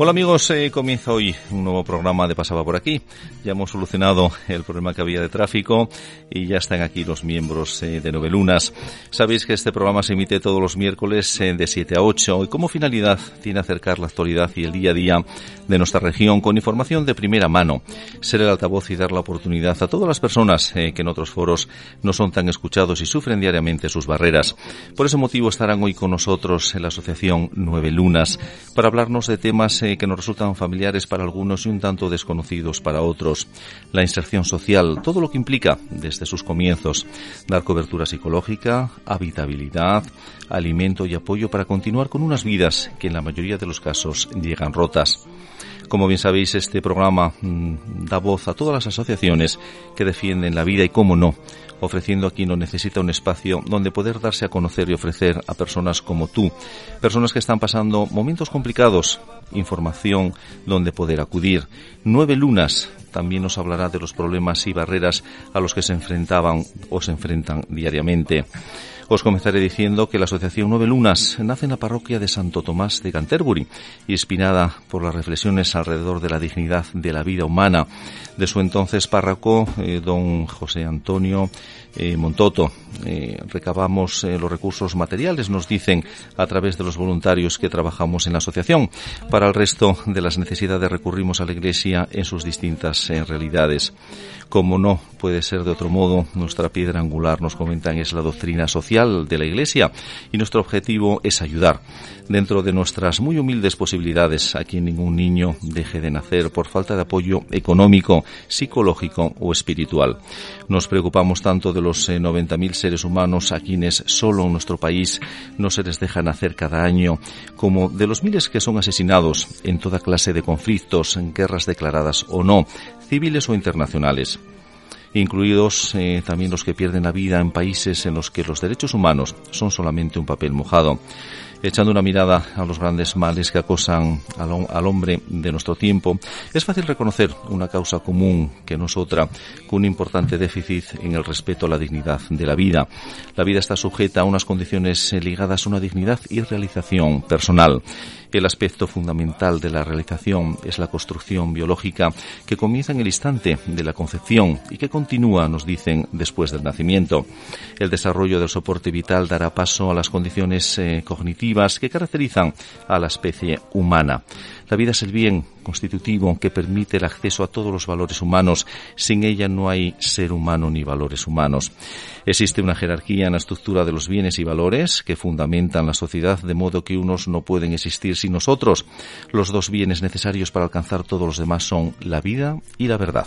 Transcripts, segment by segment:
Hola amigos, eh, comienza hoy un nuevo programa de Pasaba por aquí. Ya hemos solucionado el problema que había de tráfico y ya están aquí los miembros eh, de Novelunas. Sabéis que este programa se emite todos los miércoles eh, de 7 a 8 y como finalidad tiene acercar la actualidad y el día a día de nuestra región con información de primera mano, ser el altavoz y dar la oportunidad a todas las personas que en otros foros no son tan escuchados y sufren diariamente sus barreras. Por ese motivo estarán hoy con nosotros en la Asociación Nueve Lunas para hablarnos de temas que nos resultan familiares para algunos y un tanto desconocidos para otros. La inserción social, todo lo que implica desde sus comienzos, dar cobertura psicológica, habitabilidad, alimento y apoyo para continuar con unas vidas que en la mayoría de los casos llegan rotas. Como bien sabéis, este programa mm, da voz a todas las asociaciones que defienden la vida y, cómo no, ofreciendo a quien lo necesita un espacio donde poder darse a conocer y ofrecer a personas como tú, personas que están pasando momentos complicados, información donde poder acudir. Nueve lunas también nos hablará de los problemas y barreras a los que se enfrentaban o se enfrentan diariamente. Os comenzaré diciendo que la Asociación Nueve Lunas nace en la parroquia de Santo Tomás de Canterbury, inspirada por las reflexiones alrededor de la dignidad de la vida humana de su entonces párroco, eh, don José Antonio eh, Montoto. Eh, recabamos los recursos materiales, nos dicen, a través de los voluntarios que trabajamos en la asociación. Para el resto de las necesidades recurrimos a la Iglesia en sus distintas realidades. Como no puede ser de otro modo, nuestra piedra angular, nos comentan, es la doctrina social de la Iglesia y nuestro objetivo es ayudar dentro de nuestras muy humildes posibilidades a quien ningún niño deje de nacer por falta de apoyo económico, psicológico o espiritual. Nos preocupamos tanto de los 90.000 eh, seres humanos a quienes solo en nuestro país no se les deja nacer cada año, como de los miles que son asesinados en toda clase de conflictos, en guerras declaradas o no, civiles o internacionales incluidos eh, también los que pierden la vida en países en los que los derechos humanos son solamente un papel mojado echando una mirada a los grandes males que acosan al, hombre de nuestro tiempo, es fácil reconocer una causa común que no es otra que un importante déficit en el respeto a la dignidad de la vida. La vida está sujeta a unas condiciones ligadas a una dignidad y realización personal. El aspecto fundamental de la realización es la construcción biológica que comienza en el instante de la concepción y que continúa, nos dicen, después del nacimiento. El desarrollo del soporte vital dará paso a las condiciones eh, cognitivas que caracterizan a la especie humana. La vida es el bien constitutivo que permite el acceso a todos los valores humanos. Sin ella no hay ser humano ni valores humanos. Existe una jerarquía en la estructura de los bienes y valores que fundamentan la sociedad de modo que unos no pueden existir sin nosotros. Los dos bienes necesarios para alcanzar todos los demás son la vida y la verdad.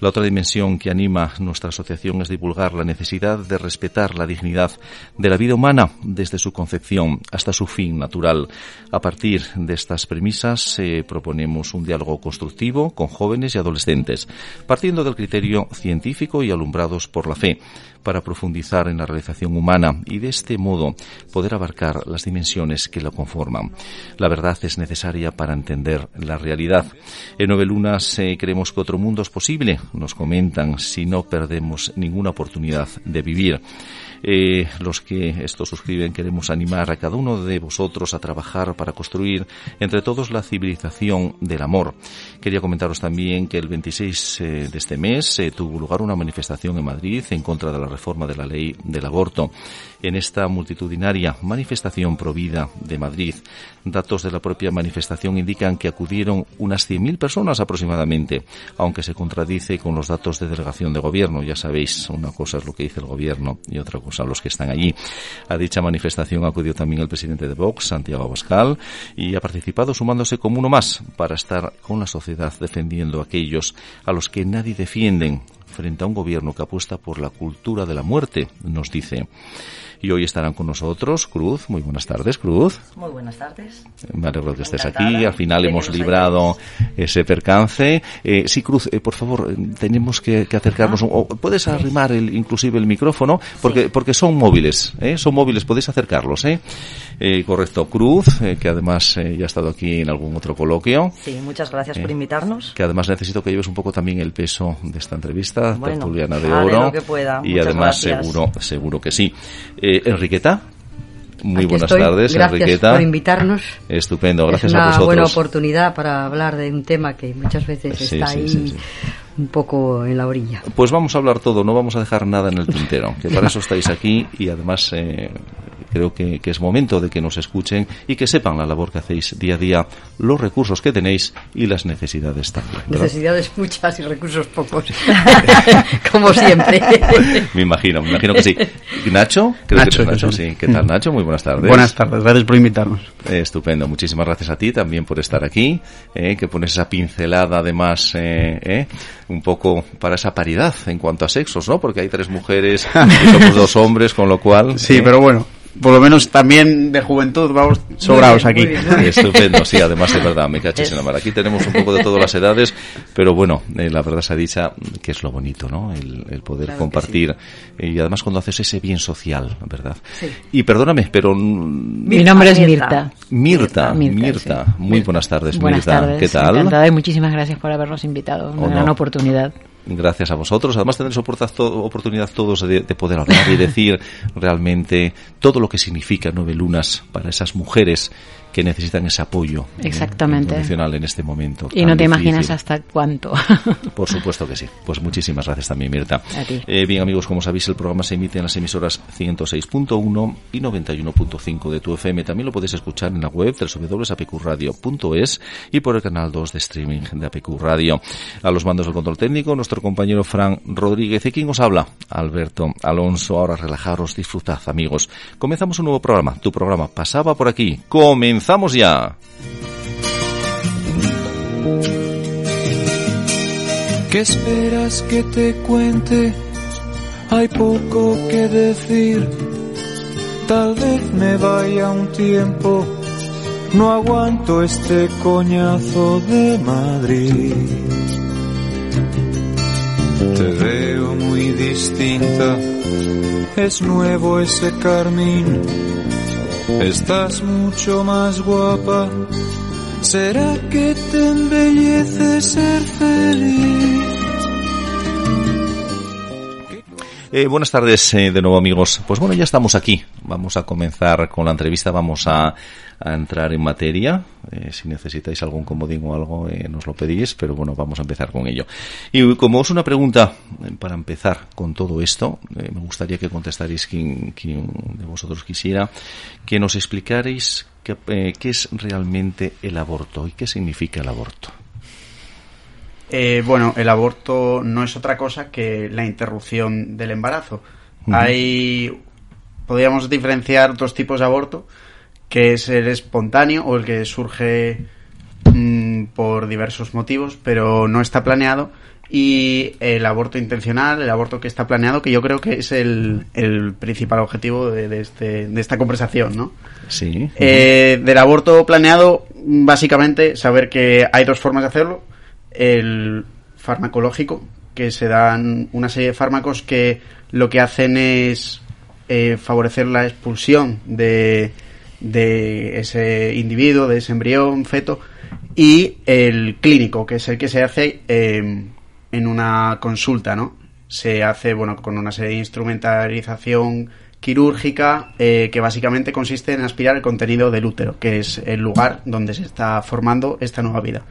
La otra dimensión que anima nuestra asociación es divulgar la necesidad de respetar la dignidad de la vida humana desde su concepción hasta su fin natural. A partir de estas premisas eh, proponemos un diálogo constructivo con jóvenes y adolescentes, partiendo del criterio científico y alumbrados por la fe para profundizar en la realización humana y de este modo poder abarcar las dimensiones que la conforman. La verdad es necesaria para entender la realidad. En Nueve Lunas eh, creemos que otro mundo es posible, nos comentan, si no perdemos ninguna oportunidad de vivir. Eh, los que esto suscriben queremos animar a cada uno de vosotros a trabajar para construir entre todos la civilización del amor. Quería comentaros también que el 26 eh, de este mes eh, tuvo lugar una manifestación en Madrid en contra de la reforma de la ley del aborto. En esta multitudinaria manifestación provida de Madrid, datos de la propia manifestación indican que acudieron unas 100.000 personas aproximadamente, aunque se contradice con los datos de delegación de gobierno. Ya sabéis, una cosa es lo que dice el gobierno y otra cosa los que están allí. A dicha manifestación acudió también el presidente de Vox, Santiago Abascal, y ha participado sumándose como uno más para estar con la sociedad defendiendo a aquellos a los que nadie defienden frente a un gobierno que apuesta por la cultura de la muerte, nos dice. Y hoy estarán con nosotros Cruz. Muy buenas tardes, Cruz. Muy buenas tardes. Me alegro que estés aquí. Al final hemos librado ese percance. Eh, sí, Cruz, eh, por favor, tenemos que, acercarnos. O puedes arrimar el, inclusive el micrófono, porque, porque son móviles. ¿eh? Son móviles, podéis acercarlos. ¿eh? eh correcto, Cruz, que además ya ha estado aquí en algún otro coloquio. Sí, muchas gracias por invitarnos. Que además necesito que lleves un poco también el peso de esta entrevista, tertuliana de oro. Y además seguro, seguro que sí. Enriqueta. Muy buenas tardes, gracias Enriqueta. por invitarnos. Estupendo, gracias a vosotros. una buena oportunidad para hablar de un tema que muchas veces está ahí un poco en la orilla. Pues vamos a hablar todo, no vamos a dejar nada en el tintero, que para eso estáis aquí y además eh, creo que, es momento de que nos escuchen y que sepan la labor que hacéis día a día, los recursos que tenéis y las necesidades también. Necesidades muchas y recursos pocos, como siempre. me imagino, me imagino que sí. Nacho, creo Nacho, que Nacho, sí. ¿Qué tal, Nacho? Muy buenas tardes. Buenas tardes, gracias por invitarnos. estupendo, muchísimas gracias a ti también por estar aquí, eh, que pones esa pincelada además, eh, eh, un poco para esa paridad en cuanto a sexos, ¿no? Porque hay tres mujeres y somos dos hombres, con lo cual... Sí, pero bueno, por lo menos también de juventud vamos sobrados aquí. Estupendo, sí, además es verdad, me caches en la mar. Aquí tenemos un poco de todas las edades, pero bueno, eh, la verdad se ha dicha que es lo bonito, ¿no? El, poder compartir y además cuando haces ese bien social, ¿verdad? Sí. Y perdóname, pero... Mi nombre es Mirta. Mirta, Mirta, muy buenas tardes, buenas Mirta. Tardes, ¿Qué tal? Encantada y muchísimas gracias por habernos invitado, una gran oportunidad gracias a vosotros. Además tendréis oportunidad todos de, poder hablar y decir realmente todo lo que significa Nueve Lunas para esas mujeres que necesitan ese apoyo Exactamente. en este momento. Y no te imaginas hasta cuánto. Por supuesto que sí. Pues muchísimas gracias también, Mirta. A ti. Eh, bien, amigos, como sabéis, el programa se emite en las emisoras 106.1 y 91.5 de tu FM. También lo podéis escuchar en la web www.apqradio.es y por el canal 2 de streaming de APQ Radio. A los mandos del control técnico, nuestro compañero Fran Rodríguez. ¿Y quién os habla? Alberto Alonso. Ahora relajaros, disfrutad, amigos. Comenzamos un nuevo programa. Tu programa pasaba por aquí. Comenzamos comenzamos ya. ¿Qué esperas que te cuente? Hay poco que decir. Tal vez me vaya un tiempo. No aguanto este coñazo de Madrid. Te veo muy distinta. Es nuevo ese carmín Estás mucho más guapa. ¿Será que te embellece ser feliz? Eh, buenas tardes eh, de nuevo amigos. Pues bueno, ya estamos aquí. Vamos a comenzar con la entrevista. Vamos a, a entrar en materia. Eh, si necesitáis algún comodín o algo, eh, nos lo pedís, pero bueno, vamos a empezar con ello. Y como es una pregunta eh, para empezar con todo esto, me gustaría que contestarais quien, quien, de vosotros quisiera, que nos explicarais qué, qué es realmente el aborto y qué significa el aborto. bueno, el aborto no es otra cosa que la interrupción del embarazo. Hay, podríamos diferenciar dos tipos de aborto que es el espontáneo o el que surge mm, por diversos motivos, pero no está planeado. Y el aborto intencional, el aborto que está planeado, que yo creo que es el, principal objetivo de, este, de esta conversación, ¿no? Sí. Eh, del aborto planeado, básicamente, saber que hay dos formas de hacerlo. El farmacológico, que se dan una serie de fármacos que lo que hacen es eh, favorecer la expulsión de, de ese individuo, de ese embrión, feto, y el clínico, que es el que se hace em, en una consulta, ¿no? Se hace, bueno, con una serie de instrumentalización quirúrgica eh, que básicamente consiste en aspirar el contenido del útero, que es el lugar donde se está formando esta nueva vida.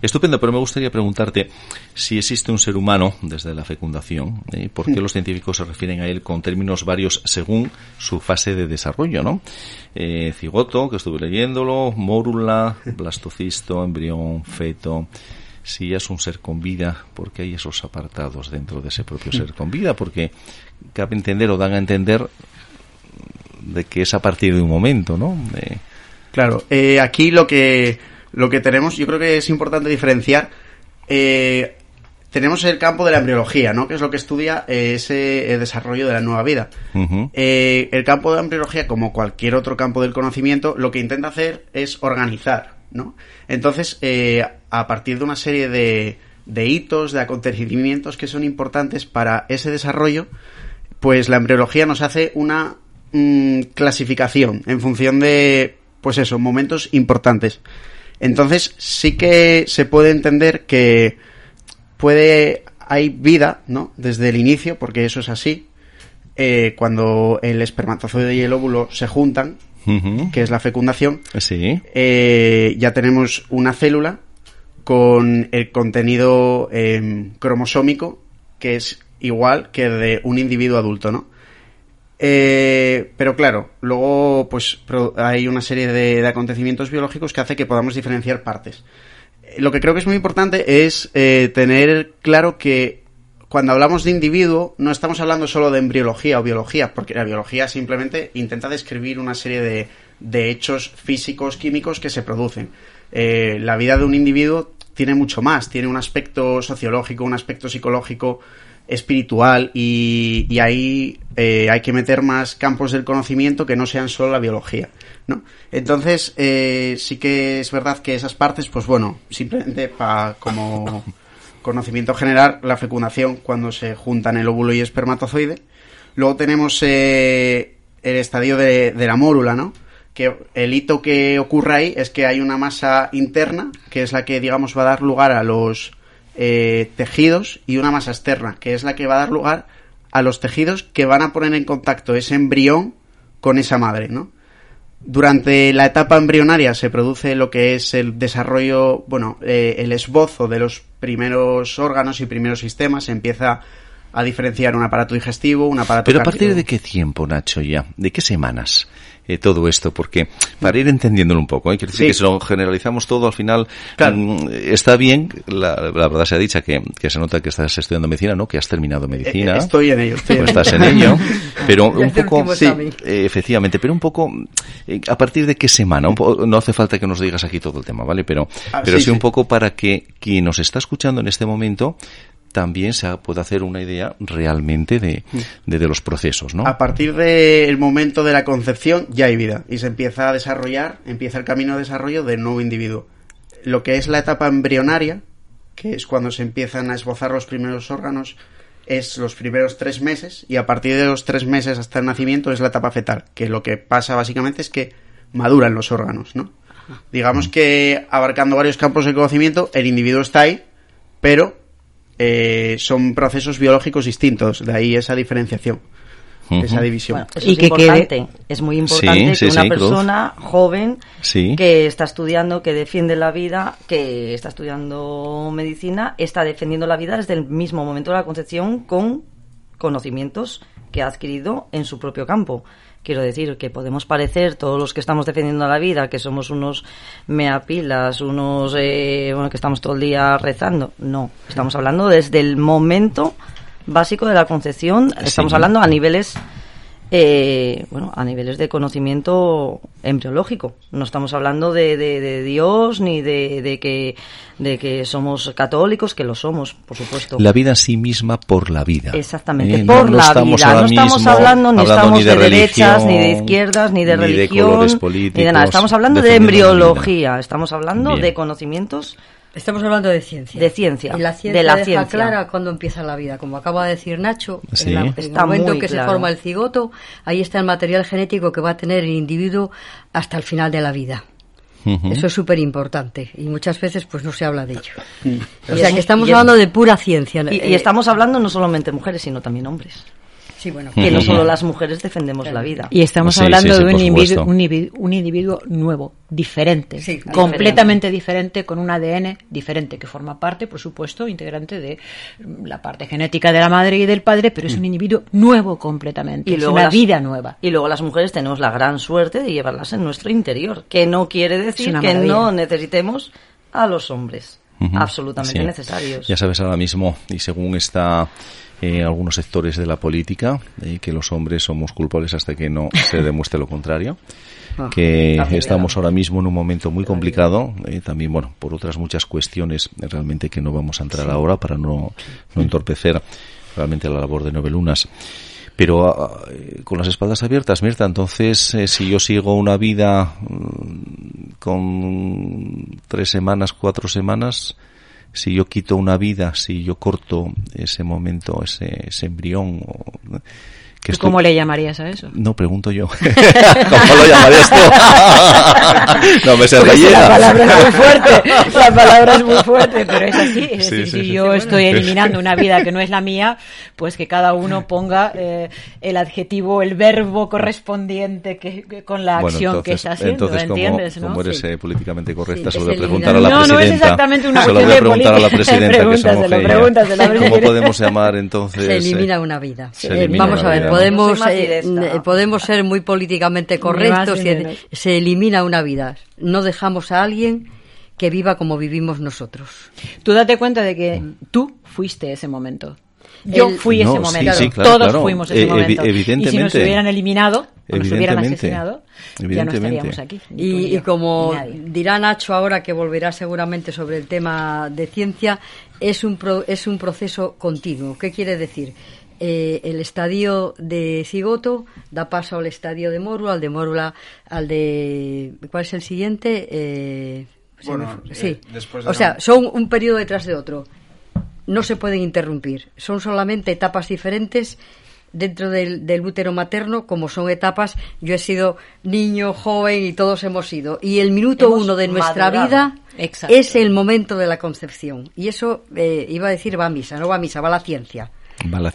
Estupendo, pero me gustaría preguntarte si existe un ser humano desde la fecundación, ¿eh? ¿por qué mm. los científicos se refieren a él con términos varios según su fase de desarrollo? ¿no? Eh, cigoto, que estuve leyéndolo, mórula, blastocisto, embrión, feto si ya es un ser con vida, porque hay esos apartados dentro de ese propio ser con vida, porque cabe entender o dan a entender de que es a partir de un momento, ¿no? Claro, eh, aquí lo que, lo que tenemos, yo creo que es importante diferenciar. Eh, tenemos el campo de la embriología, ¿no? Que es lo que estudia eh, ese desarrollo de la nueva vida. Eh, el campo de la embriología, como cualquier otro campo del conocimiento, lo que intenta hacer es organizar, ¿no? Entonces, eh, a partir de una serie de, de hitos, de acontecimientos que son importantes para ese desarrollo, pues la embriología nos hace una mm, clasificación en función de, pues eso, momentos importantes. Entonces, sí que se puede entender que puede hay vida, ¿no? Desde el inicio, porque eso es así. Eh, cuando el espermatozoide y el óvulo se juntan, que es la fecundación, sí. Eh, ya tenemos una célula con el contenido em, cromosómico que es igual que de un individuo adulto, ¿no? Eh, pero claro, luego pues hay una serie de, acontecimientos biológicos que hace que podamos diferenciar partes. Lo que creo que es muy importante es eh, tener claro que cuando hablamos de individuo no estamos hablando solo de embriología o biología, porque la biología simplemente intenta describir una serie de, de hechos físicos, químicos que se producen. Eh, la vida de un individuo tiene mucho más, tiene un aspecto sociológico, un aspecto psicológico, espiritual y, ahí eh, hay que meter más campos del conocimiento que no sean solo la biología, ¿no? Entonces, eh, sí que es verdad que esas partes, pues bueno, simplemente para como conocimiento general, la fecundación cuando se juntan el óvulo y espermatozoide. Luego tenemos eh, el estadio de, de la mórula, ¿no? Que el hito que ocurre ahí es que hay una masa interna, que es la que, digamos, va a dar lugar a los eh, tejidos y una masa externa, que es la que va a dar lugar a los tejidos que van a poner en contacto ese embrión con esa madre, ¿no? Durante la etapa embrionaria se produce lo que es el desarrollo, bueno, eh, el esbozo de los primeros órganos y primeros sistemas, se empieza a diferenciar un aparato digestivo, un aparato Pero a partir de qué tiempo, Nacho, ya, de qué semanas eh, todo esto, porque para ir entendiéndolo un poco, ¿eh? quiero decir que si lo generalizamos todo, al final mm, está bien, la, verdad se ha dicha que, que, se nota que estás estudiando medicina, ¿no? Que has terminado medicina. Eh, estoy en ello. Estoy estás en ello, pero un poco, sí, eh, efectivamente, pero un poco, eh, a partir de qué semana, un no hace falta que nos digas aquí todo el tema, ¿vale? Pero, ah, pero sí, sí un poco para que quien nos está escuchando en este momento también se puede hacer una idea realmente de, de, los procesos, ¿no? A partir del momento de la concepción ya hay vida y se empieza a desarrollar, empieza el camino de desarrollo del nuevo individuo. Lo que es la etapa embrionaria, que es cuando se empiezan a esbozar los primeros órganos, es los primeros tres meses y a partir de los tres meses hasta el nacimiento es la etapa fetal, que lo que pasa básicamente es que maduran los órganos, ¿no? Digamos que abarcando varios campos de conocimiento, el individuo está ahí, pero eh, son procesos biológicos distintos, de ahí esa diferenciación. Esa división. y es que importante. Es muy importante que una persona joven que está estudiando, que defiende la vida, que está estudiando medicina, está defendiendo la vida desde el mismo momento de la concepción con conocimientos que ha adquirido en su propio campo. Quiero decir que podemos parecer, todos los que estamos defendiendo la vida, que somos unos meapilas, unos eh, bueno, que estamos todo el día rezando. No, estamos hablando desde el momento básico de la concepción, estamos hablando a niveles eh, bueno, a niveles de conocimiento embriológico. No estamos hablando de, de, Dios ni de, de, que, de que somos católicos, que lo somos, por supuesto. La vida en sí misma por la vida. Exactamente, eh, por la vida. No estamos hablando ni estamos de, derechas, ni de izquierdas, ni de religión, ni de nada. Estamos hablando de embriología, estamos hablando de conocimientos Estamos hablando de ciencia. De ciencia. Y la ciencia de la deja ciencia. clara cuando empieza la vida. Como acaba de decir Nacho, en, el momento en que se forma el cigoto, ahí está el material genético que va a tener el individuo hasta el final de la vida. Eso es súper importante y muchas veces pues no se habla de ello. O sea que estamos hablando de pura ciencia. Y, y, estamos hablando no solamente mujeres, sino también hombres que no solo las mujeres defendemos la vida. Y estamos hablando de un individuo, un individuo, nuevo, diferente, completamente diferente. con un ADN diferente, que forma parte, por supuesto, integrante de la parte genética de la madre y del padre, pero es un mm. individuo nuevo completamente, y es una vida nueva. Y luego las mujeres tenemos la gran suerte de llevarlas en nuestro interior, que no quiere decir que no necesitemos a los hombres. Absolutamente necesarios. Ya sabes ahora mismo, y según está en algunos sectores de la política, que los hombres somos culpables hasta que no se demuestre lo contrario. Ah, que estamos ahora mismo en un momento muy complicado, también, bueno, por otras muchas cuestiones realmente que no vamos a entrar ahora para no, no entorpecer realmente la labor de Nueve Lunas. Pero ah, eh, con las espaldas abiertas, Mirta, entonces eh, si yo sigo una vida mm, con tres semanas, cuatro semanas, si yo quito una vida, si yo corto ese momento, ese, ese embrión, ¿Cómo le llamarías a eso? No, pregunto yo. ¿Cómo lo llamarías tú? no me se pues La palabra es muy fuerte, la palabra es muy fuerte, pero es así. Es decir, si yo estoy eliminando una vida que no es la mía, pues que cada uno ponga eh, el adjetivo, el verbo correspondiente que, con la acción que está haciendo, entonces, ¿entiendes? Como, eres eh, políticamente correcta, se lo voy a preguntar a la presidenta. No, no es exactamente una se lo voy a preguntar a la presidenta que somos ¿Cómo podemos llamar entonces? Se elimina una vida. Vamos a ver, podemos, eh, podemos ser muy políticamente correctos y se elimina una vida. No dejamos a alguien que viva como vivimos nosotros. Tú date cuenta de que tú fuiste ese momento. Yo fui ese momento. Todos fuimos ese eh, momento. Evidentemente. Y si nos hubieran eliminado, o nos hubieran asesinado, ya no estaríamos aquí. Y, y como dirá Nacho ahora, que volverá seguramente sobre el tema de ciencia, es un, es un proceso continuo. ¿Qué quiere decir? Eh, el estadio de Cigoto da paso al estadio de Mórula, al de Mórula, al de... ¿Cuál es el siguiente? Eh, bueno, sí. Eh, o sea, son un periodo detrás de otro. No se pueden interrumpir. Son solamente etapas diferentes dentro del, útero materno, como son etapas. Yo he sido niño, joven y todos hemos sido. Y el minuto uno de nuestra vida es el momento de la concepción. Y eso, iba a decir, va a misa, no va a misa, va a la ciencia.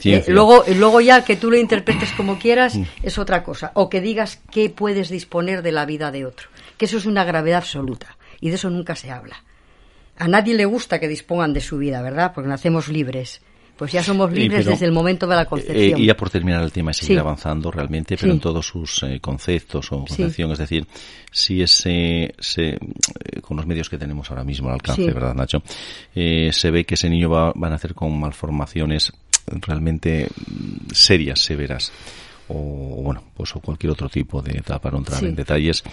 Eh, luego, luego ya que tú lo interpretes como quieras mm. es otra cosa. O que digas que puedes disponer de la vida de otro. Que eso es una gravedad absoluta. Y de eso nunca se habla. A nadie le gusta que dispongan de su vida, ¿verdad? Porque nacemos libres. Pues ya somos libres desde el momento de la concepción. Eh, y ya por terminar el tema y seguir avanzando realmente, pero en todos sus eh, conceptos o concepción, es decir, si ese, se, con los medios que tenemos ahora mismo al alcance, ¿verdad, Nacho? se ve que ese niño va, va a nacer con malformaciones realmente serias, severas o bueno, pues o cualquier otro tipo de etapa, no entrar en detalles.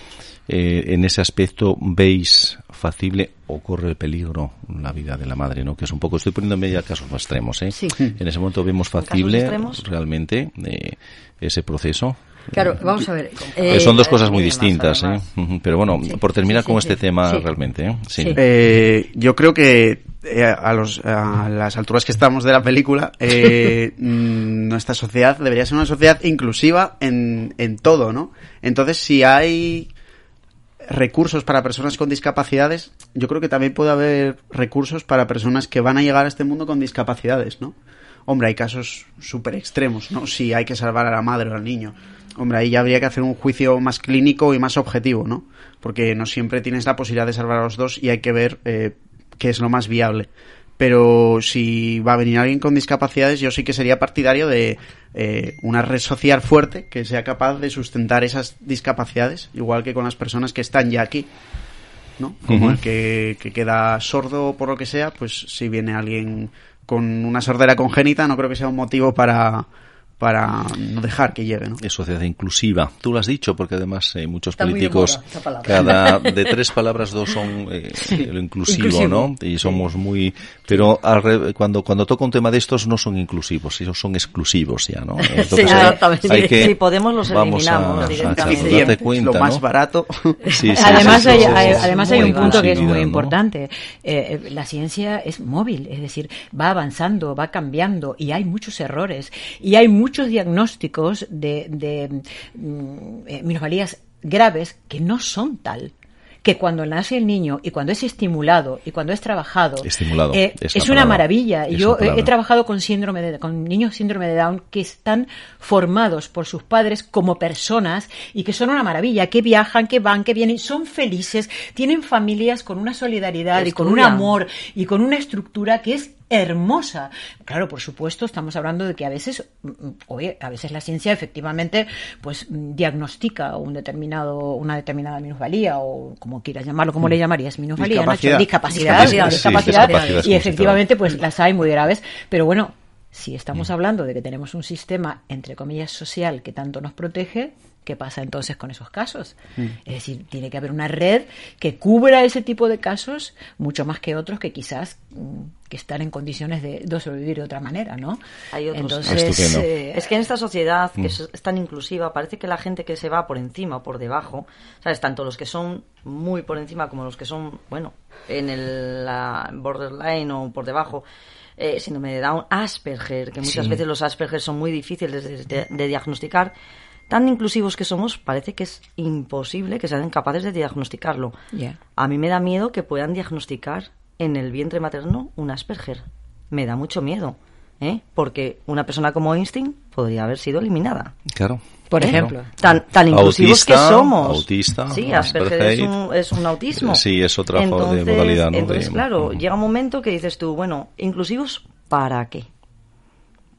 Eh, en ese aspecto veis factible o corre el peligro la vida de la madre, ¿no? Que es un poco, estoy poniendo ya casos más extremos, ¿eh? En ese momento vemos factible realmente eh, ese proceso. Claro, vamos a ver. Eh, son dos cosas muy distintas, ¿eh? Pero bueno, por terminar con este tema realmente, ¿eh? yo creo que eh, a, los, a las alturas que estamos de la película, eh, mm, nuestra sociedad debería ser una sociedad inclusiva en, en todo, ¿no? Entonces, si hay recursos para personas con discapacidades, yo creo que también puede haber recursos para personas que van a llegar a este mundo con discapacidades, ¿no? Hombre, hay casos súper extremos, ¿no? Si hay que salvar a la madre o al niño. Hombre, ahí ya habría que hacer un juicio más clínico y más objetivo, ¿no? Porque no siempre tienes la posibilidad de salvar a los dos y hay que ver eh, que es lo más viable. Pero si va a venir alguien con discapacidades, yo sí que sería partidario de eh, una red social fuerte que sea capaz de sustentar esas discapacidades, igual que con las personas que están ya aquí. ¿no? Como el que, que queda sordo por lo que sea, pues si viene alguien con una sordera congénita, no creo que sea un motivo para, para no dejar que llegue. ¿no? Es sociedad inclusiva. Tú lo has dicho, porque además hay muchos políticos, cada de tres palabras dos son eh, lo inclusivo, ¿no? Y somos muy... Pero cuando, cuando toca un tema de estos no son inclusivos, ellos son exclusivos ya, ¿no? sí, exactamente. si podemos los eliminamos directamente. cuenta, lo más barato. además, hay, además hay un punto que es muy importante. Eh, eh, la ciencia es móvil, es decir, va avanzando, va cambiando y hay muchos errores y hay muchos diagnósticos de, de mm, eh, minusvalías graves que no son tal. Que cuando nace el niño y cuando es estimulado y cuando es trabajado eh, es, una maravilla. Yo he, trabajado con síndrome de, con niños síndrome de Down que están formados por sus padres como personas y que son una maravilla, que viajan, que van, que vienen, son felices, tienen familias con una solidaridad y con un amor y con una estructura que es hermosa. Claro, por supuesto, estamos hablando de que a veces, mm, mm, oye, a veces la ciencia efectivamente, pues mm, diagnostica un determinado, una determinada minusvalía o como quieras llamarlo, como le llamarías minusvalía, discapacidad, discapacidad, discapacidad, y efectivamente, pues las hay muy graves, pero bueno, Si estamos hablando de que tenemos un sistema, entre comillas, social que tanto nos protege, ¿Qué pasa entonces con esos casos? Mm. Es decir, tiene que haber una red que cubra ese tipo de casos mucho más que otros que quizás mm, que están en condiciones de, sobrevivir de otra manera, ¿no? Hay otros. Entonces, eh, es que en esta sociedad que mm. es, tan inclusiva parece que la gente que se va por encima o por debajo, sabes, tanto los que son muy por encima como los que son, bueno, en el la borderline o por debajo. Eh, síndrome de Down, Asperger, que muchas veces los Asperger son muy difíciles de diagnosticar, tan inclusivos que somos, parece que es imposible que sean capaces de diagnosticarlo. A mí me da miedo que puedan diagnosticar en el vientre materno un Asperger. Me da mucho miedo, ¿eh? porque una persona como Einstein podría haber sido eliminada. Claro. Por ejemplo. Tan, tan inclusivos que somos. Autista. Sí, Asperger es un, es un, autismo. Sí, es otra de modalidad. ¿no? Entonces, claro, llega un momento que dices tú, bueno, ¿inclusivos para qué?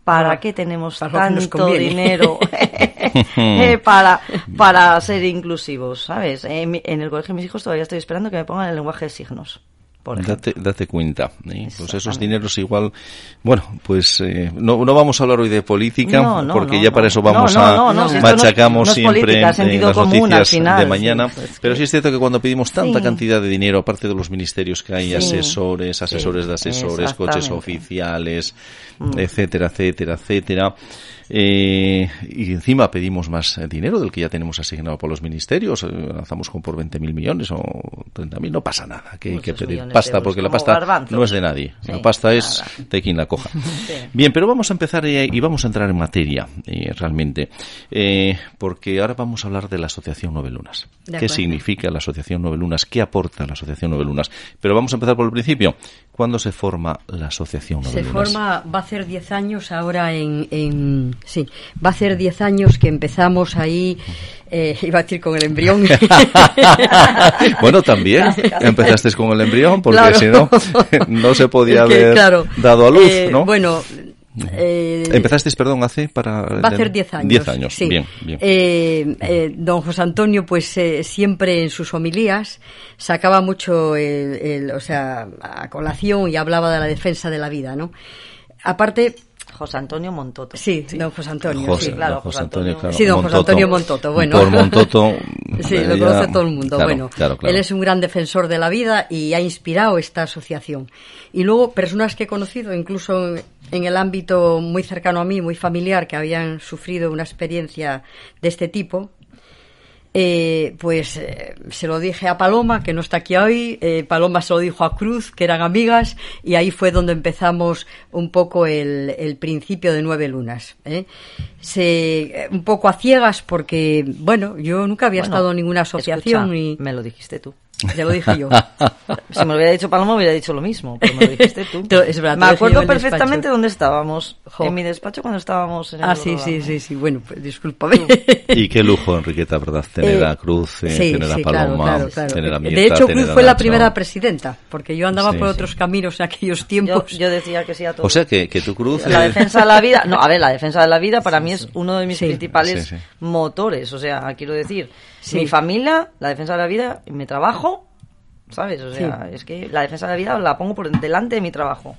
¿Para qué tenemos tanto dinero eh, para, para ser inclusivos? ¿Sabes? En, en el colegio de mis hijos todavía estoy esperando que me pongan el lenguaje de signos. Date, date, cuenta. ¿eh? Pues esos dineros igual... Bueno, pues eh, no, no vamos a hablar hoy de política, porque ya para eso vamos a... machacamos siempre las noticias de mañana. pero sí es cierto que cuando pedimos tanta cantidad de dinero, aparte de los ministerios que hay, asesores, asesores de asesores, coches oficiales, mm. etcétera, etcétera, etcétera eh, y encima pedimos más dinero del que ya tenemos asignado por los ministerios, eh, lanzamos como por 20.000 millones o 30.000, no pasa nada, que hay que pedir pasta porque la pasta no es de nadie, la pasta es de quien la coja. Bien, pero vamos a empezar y vamos a entrar en materia eh, realmente, eh, porque ahora vamos a hablar de la Asociación Nueve Lunas. ¿Qué significa la Asociación Nueve Lunas? ¿Qué aporta la Asociación Nueve Lunas? Pero vamos a empezar por el principio. ¿Cuándo se forma la Asociación Nueve Se forma, va a ser 10 años ahora en, en sí, va a ser 10 años que empezamos ahí, eh, iba a decir con el embrión. bueno, también empezaste con el embrión, porque si no, no se podía haber dado a luz, eh, ¿no? Bueno, eh, Empezasteis, perdón, hace para... Va a hacer 10 años. 10 años, sí. bien, bien. Eh, eh, don José Antonio, pues siempre en sus homilías sacaba mucho, el, el, o sea, a colación y hablaba de la defensa de la vida, ¿no? Aparte, José Antonio Montoto. Sí, don José Antonio. sí, claro, José Antonio, Sí, don José Antonio Montoto. Bueno. Por Montoto. sí, lo conoce todo el mundo. bueno, él es un gran defensor de la vida y ha inspirado esta asociación. Y luego, personas que he conocido, incluso en el ámbito muy cercano a mí, muy familiar, que habían sufrido una experiencia de este tipo, eh, pues eh, se lo dije a Paloma, que no está aquí hoy, eh, Paloma se lo dijo a Cruz, que eran amigas, y ahí fue donde empezamos un poco el, principio de Nueve Lunas. Se, un poco a ciegas porque, bueno, yo nunca había estado en ninguna asociación. y... Me lo dijiste tú. Ya lo dije yo. si me lo hubiera dicho Paloma, hubiera dicho lo mismo, pero me lo dijiste tú. es verdad, me acuerdo perfectamente dónde estábamos. En mi despacho cuando estábamos en el Ah, sí, sí, sí, sí. Bueno, pues discúlpame. y qué lujo, Enriqueta, ¿verdad? Tener a Cruz, eh, tener a Paloma, tener a Mirta, De hecho, Cruz fue la primera presidenta, porque yo andaba por otros caminos en aquellos tiempos. Yo, decía que sí a todo. O sea, que, que tu Cruz... La defensa de la vida... No, a ver, la defensa de la vida para mí es uno de mis principales motores. O sea, quiero decir, mi familia, la defensa de la vida, mi trabajo ¿sabes? O sea, es que la defensa de la vida la pongo por delante de mi trabajo.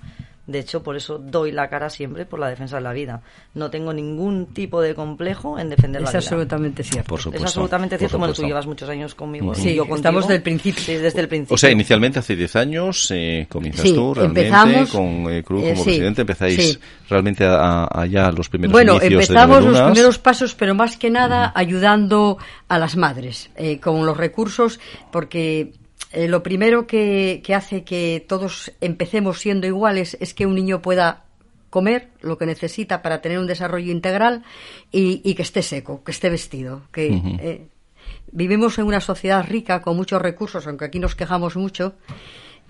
De hecho, por eso doy la cara siempre por la defensa de la vida. No tengo ningún tipo de complejo en defender la vida. Es absolutamente cierto. Por supuesto, es absolutamente cierto. Bueno, tú llevas muchos años conmigo. Sí, yo estamos del principio. desde el principio. O sea, inicialmente hace 10 años eh, comienzas tú realmente con eh, Cruz como eh, presidente. Empezáis realmente allá los primeros bueno, empezamos los primeros pasos, pero más que nada ayudando a las madres eh, con los recursos, porque eh, lo primero que, hace que todos empecemos siendo iguales es que un niño pueda comer lo que necesita para tener un desarrollo integral y, que esté seco, que esté vestido. Que eh, vivimos en una sociedad rica con muchos recursos, aunque aquí nos quejamos mucho.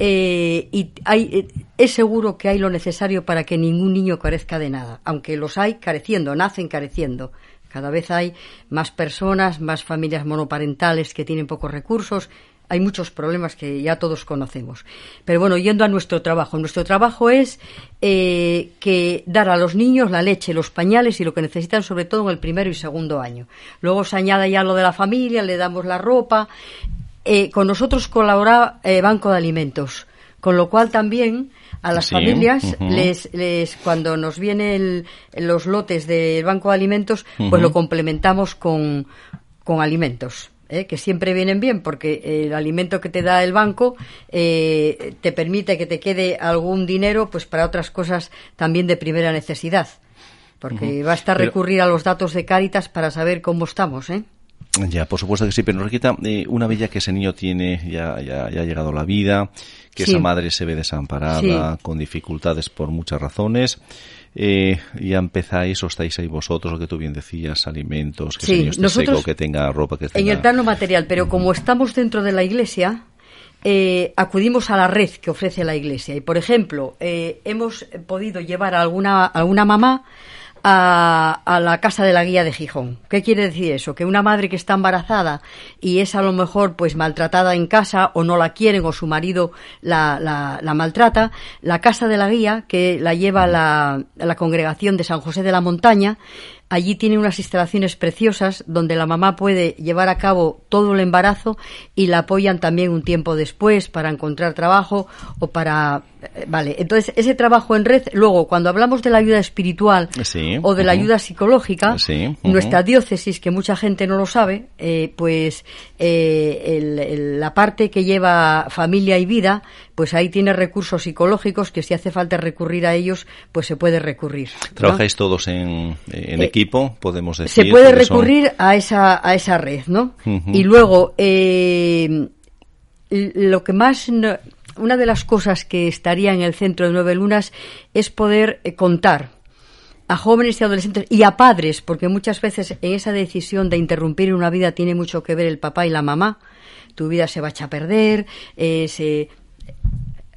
Eh, y hay, es seguro que hay lo necesario para que ningún niño carezca de nada, aunque los hay careciendo, nacen careciendo. Cada vez hay más personas, más familias monoparentales que tienen pocos recursos hay muchos problemas que ya todos conocemos. Pero bueno, yendo a nuestro trabajo. Nuestro trabajo es eh, que dar a los niños la leche, los pañales y lo que necesitan sobre todo en el primero y segundo año. Luego se añade ya lo de la familia, le damos la ropa. Eh, con nosotros colabora eh, Banco de Alimentos, con lo cual también a las familias, les, les, cuando nos vienen los lotes del Banco de Alimentos, pues lo complementamos con, con alimentos. ¿Eh? que siempre vienen bien porque el alimento que te da el banco eh, te permite que te quede algún dinero pues para otras cosas también de primera necesidad porque basta recurrir a los datos de Cáritas para saber cómo estamos ¿eh? Ya, por supuesto que sí, pero Enriqueta, eh, una vez ya que ese niño tiene, ya, ya, ya ha llegado la vida, que esa madre se ve desamparada, con dificultades por muchas razones, eh, ya empezáis o estáis ahí vosotros, lo que tú bien decías, alimentos, que seco, que tenga ropa, que tenga... En el plano material, pero como estamos dentro de la iglesia, eh, acudimos a la red que ofrece la iglesia. Y, por ejemplo, eh, hemos podido llevar a alguna, a alguna mamá a, la casa de la guía de Gijón. ¿Qué quiere decir eso? Que una madre que está embarazada y es a lo mejor pues maltratada en casa o no la quieren o su marido la, la, maltrata, la casa de la guía que la lleva la, la congregación de San José de la Montaña Allí tiene unas instalaciones preciosas donde la mamá puede llevar a cabo todo el embarazo y la apoyan también un tiempo después para encontrar trabajo o para... Eh, vale, entonces ese trabajo en red, luego cuando hablamos de la ayuda espiritual o de la ayuda psicológica, nuestra diócesis, que mucha gente no lo sabe, eh, pues eh, la parte que lleva familia y vida, pues ahí tiene recursos psicológicos que si hace falta recurrir a ellos, pues se puede recurrir. ¿Trabajáis todos en, en equipo? podemos decir. Se puede recurrir a, esa, a esa red, ¿no? Y luego, eh, lo que más... una de las cosas que estaría en el centro de Nueve Lunas es poder eh, contar a jóvenes y adolescentes y a padres, porque muchas veces en esa decisión de interrumpir una vida tiene mucho que ver el papá y la mamá. Tu vida se va a echar a perder, eh, se,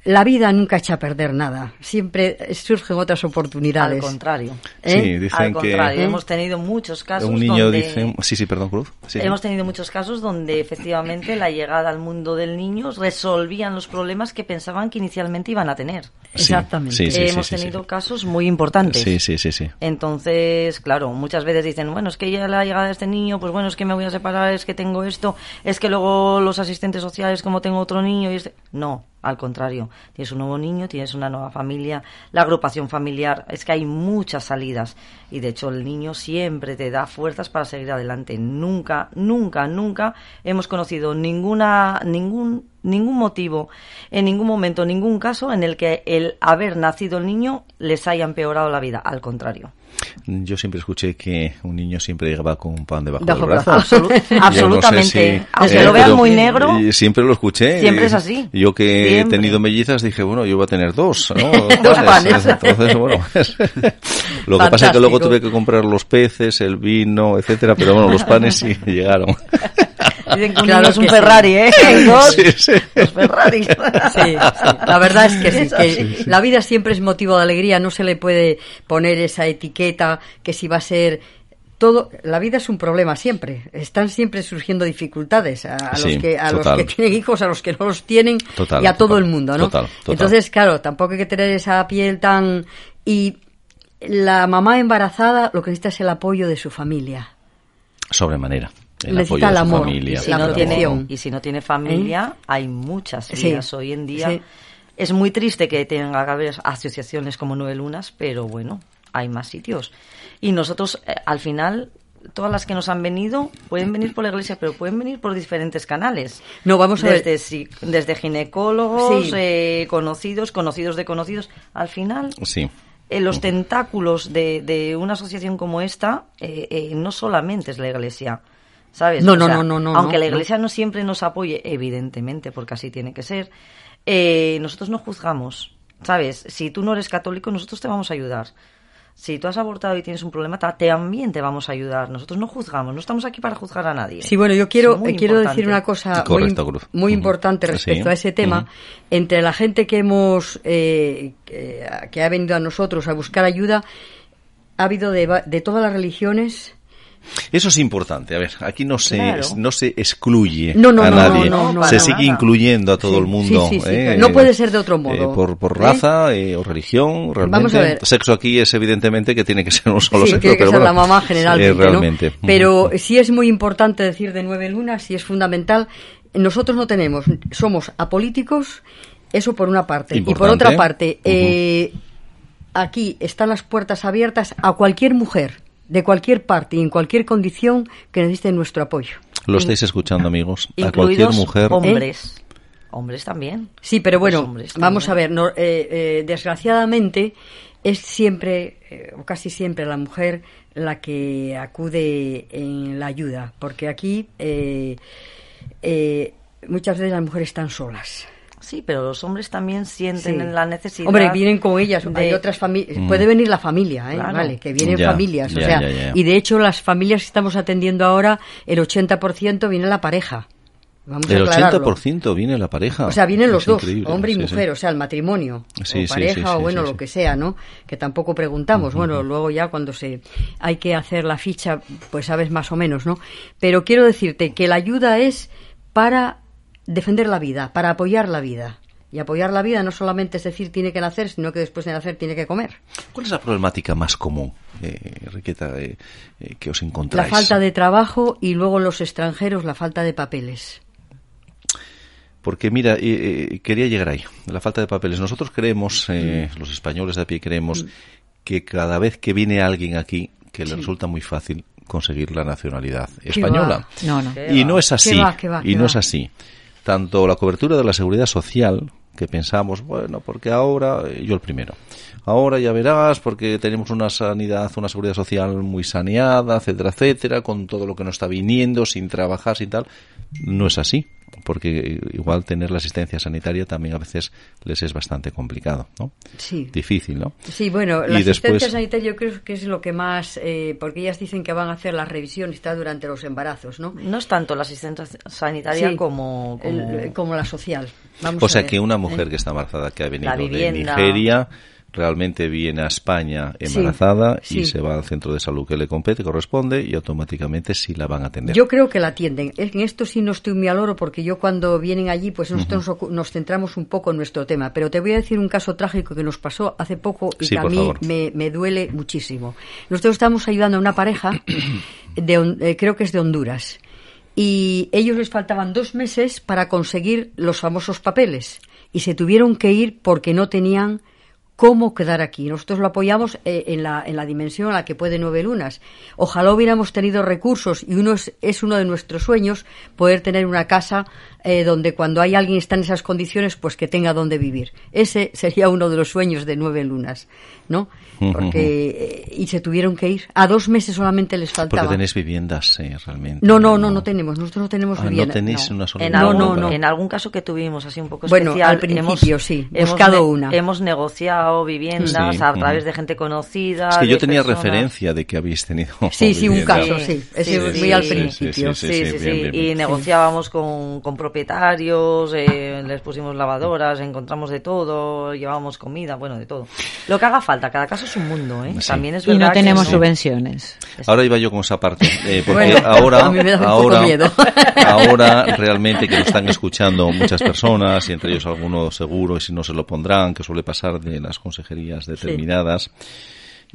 la vida nunca echa a perder nada, siempre surgen otras oportunidades. Al contrario. ¿Eh? Sí, dicen Al contrario, que hemos tenido muchos casos. Un niño dice. Sí, sí, perdón, Cruz. Hemos tenido muchos casos donde efectivamente la llegada al mundo del niño resolvían los problemas que pensaban que inicialmente iban a tener. Exactamente. hemos tenido casos muy importantes. Sí, sí, sí, sí. Entonces, claro, muchas veces dicen, bueno, es que ya la llegada de este niño, pues bueno, es que me voy a separar, es que tengo esto, es que luego los asistentes sociales, como tengo otro niño, y este... No, al contrario, tienes un nuevo niño, tienes una nueva familia, la agrupación familiar, es que hay muchas salidas y de hecho el niño siempre te da fuerzas para seguir adelante. Nunca, nunca, nunca hemos conocido ninguna, ningún, ningún motivo, en ningún momento, ningún caso en el que el haber nacido el niño les haya empeorado la vida, al contrario. Yo siempre escuché que un niño siempre llegaba con un pan debajo del brazo. absolutamente. Aunque lo vean muy negro. Siempre lo escuché. Siempre es así. Yo que he tenido mellizas dije, bueno, yo voy a tener dos, dos panes. Entonces, bueno, lo que pasa es que luego tuve que comprar los peces, el vino, etcétera, pero bueno, los panes sí llegaron. Dicen que claro, es un Ferrari, ¿eh? Dos, sí, sí. Ferrari. Sí, La verdad es que sí, que la vida siempre es motivo de alegría, no se le puede poner esa etiqueta que si va a ser todo, la vida es un problema siempre. Están siempre surgiendo dificultades a, los que a los que tienen hijos, a los que no los tienen y a todo el mundo, ¿no? Entonces, claro, tampoco hay que tener esa piel tan y la mamá embarazada lo que necesita es el apoyo de su familia. Sobremanera el apoyo de su familia. Y si, no tiene, y si no tiene familia, ¿Eh? hay muchas vías hoy en día. Es muy triste que tenga que haber asociaciones como Nueve Lunas, pero bueno, hay más sitios. Y nosotros, eh, al final, todas las que nos han venido pueden venir por la iglesia, pero pueden venir por diferentes canales. No, vamos a desde, ver. Desde ginecólogos, eh, conocidos, conocidos de conocidos. Al final, sí. los tentáculos de, de, una asociación como esta no solamente es la iglesia. ¿Sabes? No, no, no, no, no, Aunque la Iglesia no. siempre nos apoye, evidentemente, porque así tiene que ser, eh, nosotros no juzgamos, ¿sabes? Si tú no eres católico, nosotros te vamos a ayudar. Si tú has abortado y tienes un problema, también te vamos a ayudar. Nosotros no juzgamos, no estamos aquí para juzgar a nadie. Sí, bueno, yo quiero, quiero decir una cosa muy, importante respecto a ese tema. Entre la gente que hemos, eh, que, ha venido a nosotros a buscar ayuda, ha habido de, de todas las religiones, eso es importante. A ver, aquí no se, no se excluye a nadie. se sigue incluyendo a todo el mundo. ¿eh? no puede ser de otro eh, modo. por, por ¿Eh? raza o religión, realmente. Sexo aquí es evidentemente que tiene que ser un solo sexo. Tiene que ser la mamá generalmente. Pero sí es muy importante decir de nueve lunas, sí es fundamental. Nosotros no tenemos, somos apolíticos Eso por una parte. Y por otra parte, eh, aquí están las puertas abiertas a cualquier mujer, de cualquier parte y en cualquier condición que necesite nuestro apoyo. Lo estáis escuchando, amigos. A cualquier mujer. Hombres. Hombres también. Sí, pero bueno, vamos a ver, eh, eh, desgraciadamente es siempre, eh, o casi siempre, la mujer la que acude en la ayuda, porque aquí muchas veces las mujeres están solas. Sí, pero los hombres también sienten la necesidad. Hombre, vienen con ellas. Hay otras familias. Mm. Puede venir la familia, ¿eh? Vale, que vienen familias. o sea, y de hecho, las familias que estamos atendiendo ahora, el 80% viene la pareja. Vamos el 80% viene la pareja. O sea, vienen los dos, hombre y mujer, o sea, el matrimonio, o pareja o bueno, lo que sea, ¿no? Que tampoco preguntamos. Bueno, luego ya cuando se hay que hacer la ficha, pues sabes más o menos, ¿no? Pero quiero decirte que la ayuda es para defender la vida, para apoyar la vida. Y apoyar la vida no solamente es decir tiene que nacer, sino que después de nacer tiene que comer. ¿Cuál es la problemática más común, eh, Riqueta, eh, eh, que os encontráis? La falta de trabajo y luego los extranjeros la falta de papeles. Porque mira, quería llegar ahí, la falta de papeles. Nosotros creemos, mm. los españoles de a pie creemos, mm. que cada vez que viene alguien aquí, que le resulta muy fácil conseguir la nacionalidad española. Y no es así. y no es así tanto la cobertura de la seguridad social, que pensamos, bueno, porque ahora, eh, yo el primero, ahora ya verás, porque tenemos una sanidad, una seguridad social muy saneada, etcétera, etcétera, con todo lo que nos está viniendo, sin trabajar, sin tal, no es así porque igual tener la asistencia sanitaria también a veces les es bastante complicado, ¿no? Sí. Difícil, ¿no? Sí, bueno, la asistencia sanitaria yo creo que es lo que más, eh, porque ellas dicen que van a hacer las revisiones está durante los embarazos, ¿no? No es tanto la asistencia sanitaria como, como... la social. Vamos o sea que una mujer ¿eh? que está embarazada, que ha venido de Nigeria realmente viene a España embarazada y se va al centro de salud que le compete, corresponde y automáticamente sí la van a atender. Yo creo que la atienden. En esto sí no estoy muy al oro porque yo cuando vienen allí pues nosotros nos centramos un poco en nuestro tema. Pero te voy a decir un caso trágico que nos pasó hace poco y que a mí me, duele muchísimo. Nosotros estamos ayudando a una pareja, de, eh, creo que es de Honduras, y ellos les faltaban dos meses para conseguir los famosos papeles y se tuvieron que ir porque no tenían cómo quedar aquí. Nosotros lo apoyamos eh, en, la, en la dimensión a la que puede Nueve Lunas. Ojalá hubiéramos tenido recursos y uno es, uno de nuestros sueños poder tener una casa eh, donde cuando hay alguien que está en esas condiciones, pues que tenga donde vivir. Ese sería uno de los sueños de Nueve Lunas, ¿no? porque eh, y se tuvieron que ir. A dos meses solamente les faltaba. Porque tenéis viviendas, realmente. No, no, no, no tenemos. Nosotros no tenemos ah, viviendas. No tenéis una sola en algún, En algún caso que tuvimos así un poco bueno, al principio sí, buscado una. Hemos negociado viviendas a través de gente conocida. Es que yo tenía referencia de que habéis tenido. Sí, sí, un caso, sí. Es muy al principio. Sí, sí, sí. Y negociábamos con, con propietarios, eh, les pusimos lavadoras, encontramos de todo, llevábamos comida, bueno, de todo. Lo que haga falta, cada caso es un mundo, ¿eh? También es y no tenemos subvenciones. Ahora iba yo con esa parte, eh, porque ahora, ahora, ahora realmente que lo están escuchando muchas personas y entre ellos algunos seguro y si no se lo pondrán, que suele pasar de las consejerías determinadas.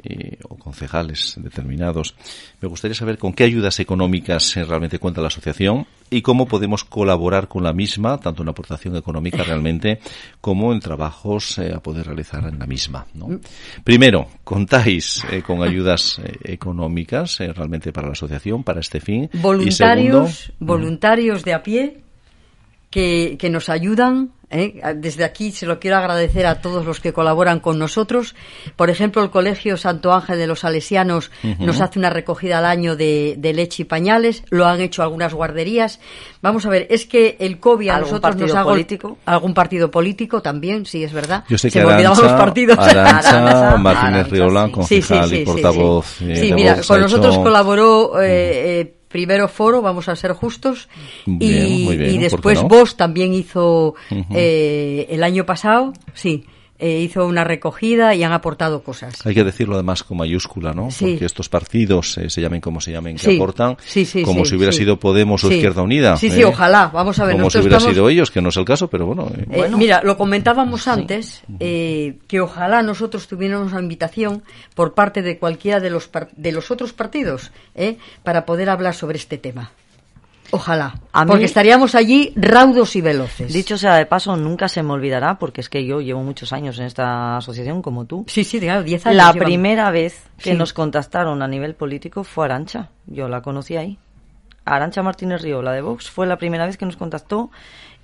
Eh, o concejales determinados. Me gustaría saber con qué ayudas económicas realmente cuenta la asociación y cómo podemos colaborar con la misma, tanto en aportación económica realmente como en trabajos eh, a poder realizar en la misma. ¿no? Primero, contáis eh, con ayudas económicas realmente para la asociación, para este fin. Voluntarios, voluntarios de a pie que, que nos ayudan ¿eh? Desde aquí se lo quiero agradecer a todos los que colaboran con nosotros. Por ejemplo, el Colegio Santo Ángel de los Salesianos nos hace una recogida al año de, leche y pañales. Lo han hecho algunas guarderías. Vamos a ver, es que el COVID a nosotros nos ha político? algún partido político también, sí es verdad. Yo sé que se los partidos. Martínez Riolán, concejal y portavoz. Sí, mira, con nosotros colaboró eh, eh, primero foro, vamos a ser justos, y, después vos también hizo eh, el año pasado, sí, eh, hizo una recogida y han aportado cosas. Hay que decirlo además con mayúscula, ¿no? Porque estos partidos, eh, se llamen como se llamen, que aportan, como si hubiera sido Podemos o Izquierda Unida. Sí, sí, ojalá. Vamos a ver. Como si hubiera sido ellos, que no es el caso, pero bueno. Mira, lo comentábamos antes, que ojalá nosotros tuviéramos una invitación por parte de cualquiera de los, de los otros partidos para poder hablar sobre este tema. Ojalá, porque estaríamos allí raudos y veloces. Dicho sea de paso, nunca se me olvidará, porque es que yo llevo muchos años en esta asociación como tú. Sí, sí, claro, 10 años. La primera vez que nos contactaron a nivel político fue Arancha. Yo la conocí ahí. Arancha Martínez Río, la de Vox, fue la primera vez que nos contactó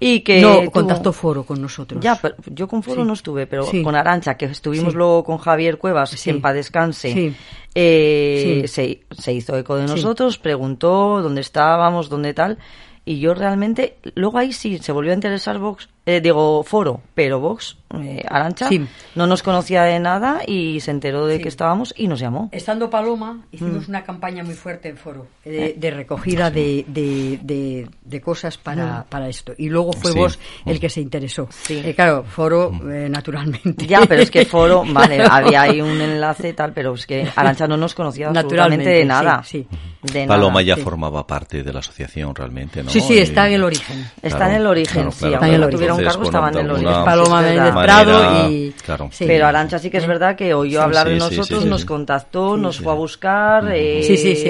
y que no contactó Foro con nosotros. Ya, yo con Foro no estuve, pero con Arancha, que estuvimos luego con Javier Cuevas, en Pa Descanse, eh, se, se hizo eco de nosotros, preguntó dónde estábamos, dónde tal, y yo realmente, luego ahí sí, se volvió a interesar Vox, eh, digo, Foro, pero Vox, eh, Arancha, no nos conocía de nada y se enteró de que estábamos y nos llamó. Estando Paloma, hicimos mm. una campaña muy fuerte en Foro, eh, de, recogida de, de, de, cosas para, mm. para esto. Y luego fue vos el que se interesó. claro, Foro, mm. naturalmente. Ya, pero es que Foro, vale, había ahí un enlace y tal, pero es que Arancha no nos conocía naturalmente de nada. Sí, Paloma ya formaba parte de la asociación realmente, ¿no? Sí, sí, está en el origen. Está en el origen, sí, está en el origen un cargo estaban en los Paloma Méndez Prado y... Pero Arancha sí que es verdad que oyó hablar de nosotros, nos contactó, nos fue a buscar, eh,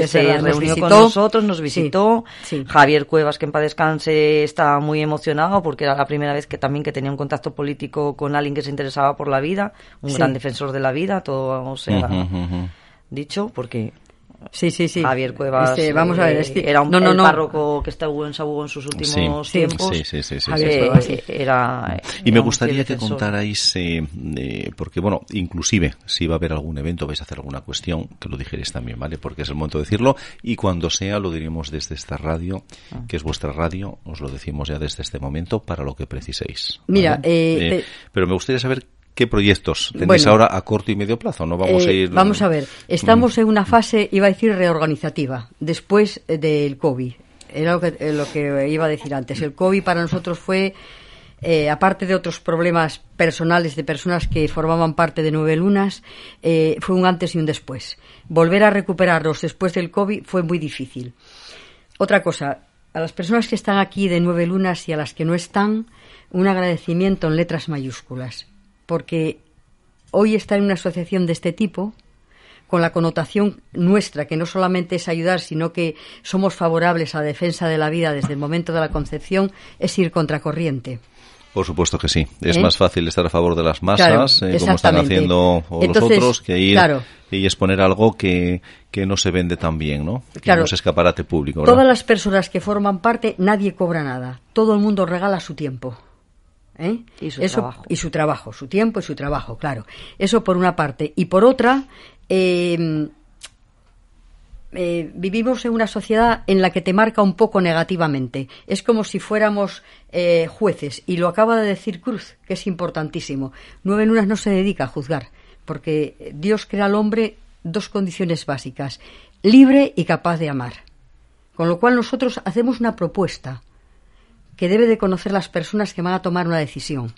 se reunió con nosotros, nos visitó. Javier Cuevas, que en paz descanse, estaba muy emocionado porque era la primera vez que también que tenía un contacto político con alguien que se interesaba por la vida, un gran defensor de la vida, todo o sea, dicho, porque Sí, sí, sí. Javier Cuevas. Este, vamos a ver, este, era un no, no, párroco que estuvo en Sabugo en sus últimos tiempos. Sí, sí, sí. sí, era, y me gustaría que contarais, eh, eh, porque bueno, inclusive si va a haber algún evento, vais a hacer alguna cuestión, que lo dijerais también, ¿vale? Porque es el momento de decirlo y cuando sea lo diremos desde esta radio, ah. que es vuestra radio, os lo decimos ya desde este momento para lo que preciséis. Mira, eh, pero me gustaría saber ¿Qué proyectos tenéis ahora a corto y medio plazo? ¿No vamos a eh, ir? Vamos a ver. Estamos en una fase, iba a decir, reorganizativa, después del COVID. Era lo que, eh, lo que iba a decir antes. El COVID para nosotros fue, eh, aparte de otros problemas personales de personas que formaban parte de Nueve Lunas, fue un antes y un después. Volver a recuperarlos después del COVID fue muy difícil. Otra cosa, a las personas que están aquí de Nueve Lunas y a las que no están, un agradecimiento en letras mayúsculas porque hoy estar en una asociación de este tipo, con la connotación nuestra, que no solamente es ayudar, sino que somos favorables a la defensa de la vida desde el momento de la concepción, es ir contracorriente. Por supuesto que sí. Es ¿Eh? más fácil estar a favor de las masas, eh, como están haciendo los otros, que ir y exponer algo que, no se vende tan bien, ¿no? Que no es escaparate público. Todas las personas que forman parte, nadie cobra nada. Todo el mundo regala su tiempo. ¿Eh? Y su trabajo. Y su trabajo, su tiempo y su trabajo, claro. Eso por una parte. Y por otra, em, eh, vivimos en una sociedad en la que te marca un poco negativamente. Es como si fuéramos eh, jueces. Y lo acaba de decir Cruz, que es importantísimo. Nueve lunas no se dedica a juzgar, porque Dios crea al hombre dos condiciones básicas, libre y capaz de amar. Con lo cual nosotros hacemos una propuesta que debe de conocer las personas que van a tomar una decisión,